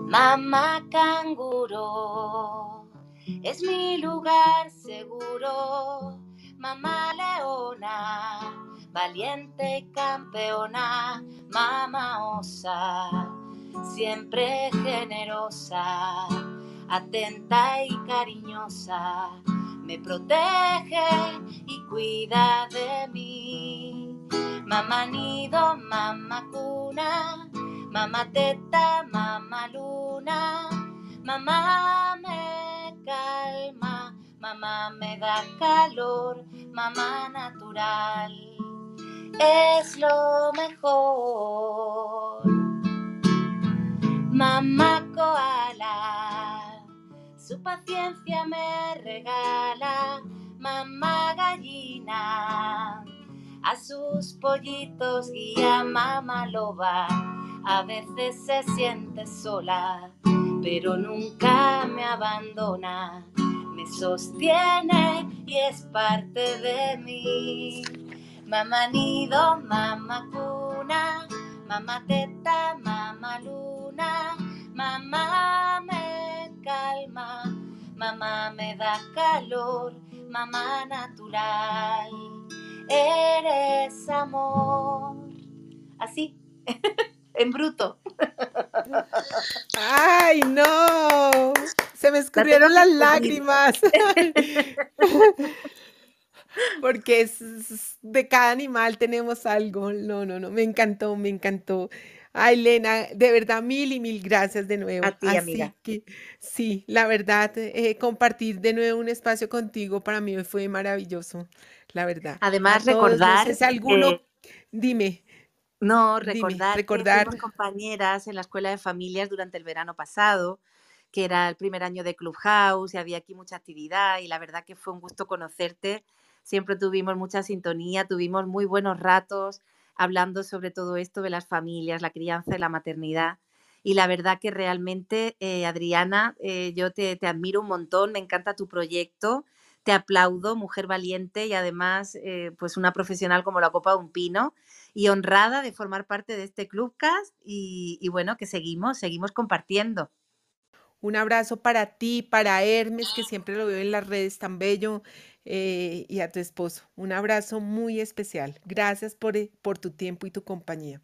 Mamá canguro, es mi lugar seguro. Mamá leona, valiente campeona. Mamá osa, siempre generosa, atenta y cariñosa. Me protege y cuida de mí. Mamá nido, mamá cuna Mamá teta, mamá luna, mamá me calma, mamá me da calor, mamá natural es lo mejor. Mamá paciencia me regala, mamá gallina, a sus pollitos guía mamá loba a veces se siente sola, pero nunca me abandona. Me sostiene y es parte de mí. Mamá nido, mamá cuna, mamá teta, mamá luna, mamá mamá me da calor, mamá natural, eres amor. Así. [laughs] en bruto. ¡Ay, no! Se me escurrieron las lágrimas. [laughs] Porque es, de cada animal tenemos algo. No, no, no. Me encantó, me encantó. Ay, Lena, de verdad, mil y mil gracias de nuevo. A ti, amiga. sí, la verdad, eh, compartir de nuevo un espacio contigo para mí fue maravilloso, la verdad. Además, recordar. Es alguno, dime. No, recordar, recordar. que compañeras en la escuela de familias durante el verano pasado, que era el primer año de Clubhouse y había aquí mucha actividad y la verdad que fue un gusto conocerte. Siempre tuvimos mucha sintonía, tuvimos muy buenos ratos hablando sobre todo esto de las familias, la crianza y la maternidad. y la verdad que realmente, eh, Adriana, eh, yo te, te, admiro un montón, me encanta tu proyecto, te aplaudo, mujer valiente y además eh, pues una profesional como la Copa de un Pino y honrada de formar parte de este Clubcast y, y bueno, que seguimos, seguimos compartiendo. Un abrazo para ti, para Hermes, que siempre lo veo en las redes tan bello, eh, y a tu esposo. Un abrazo muy especial. Gracias por, por tu tiempo y tu compañía.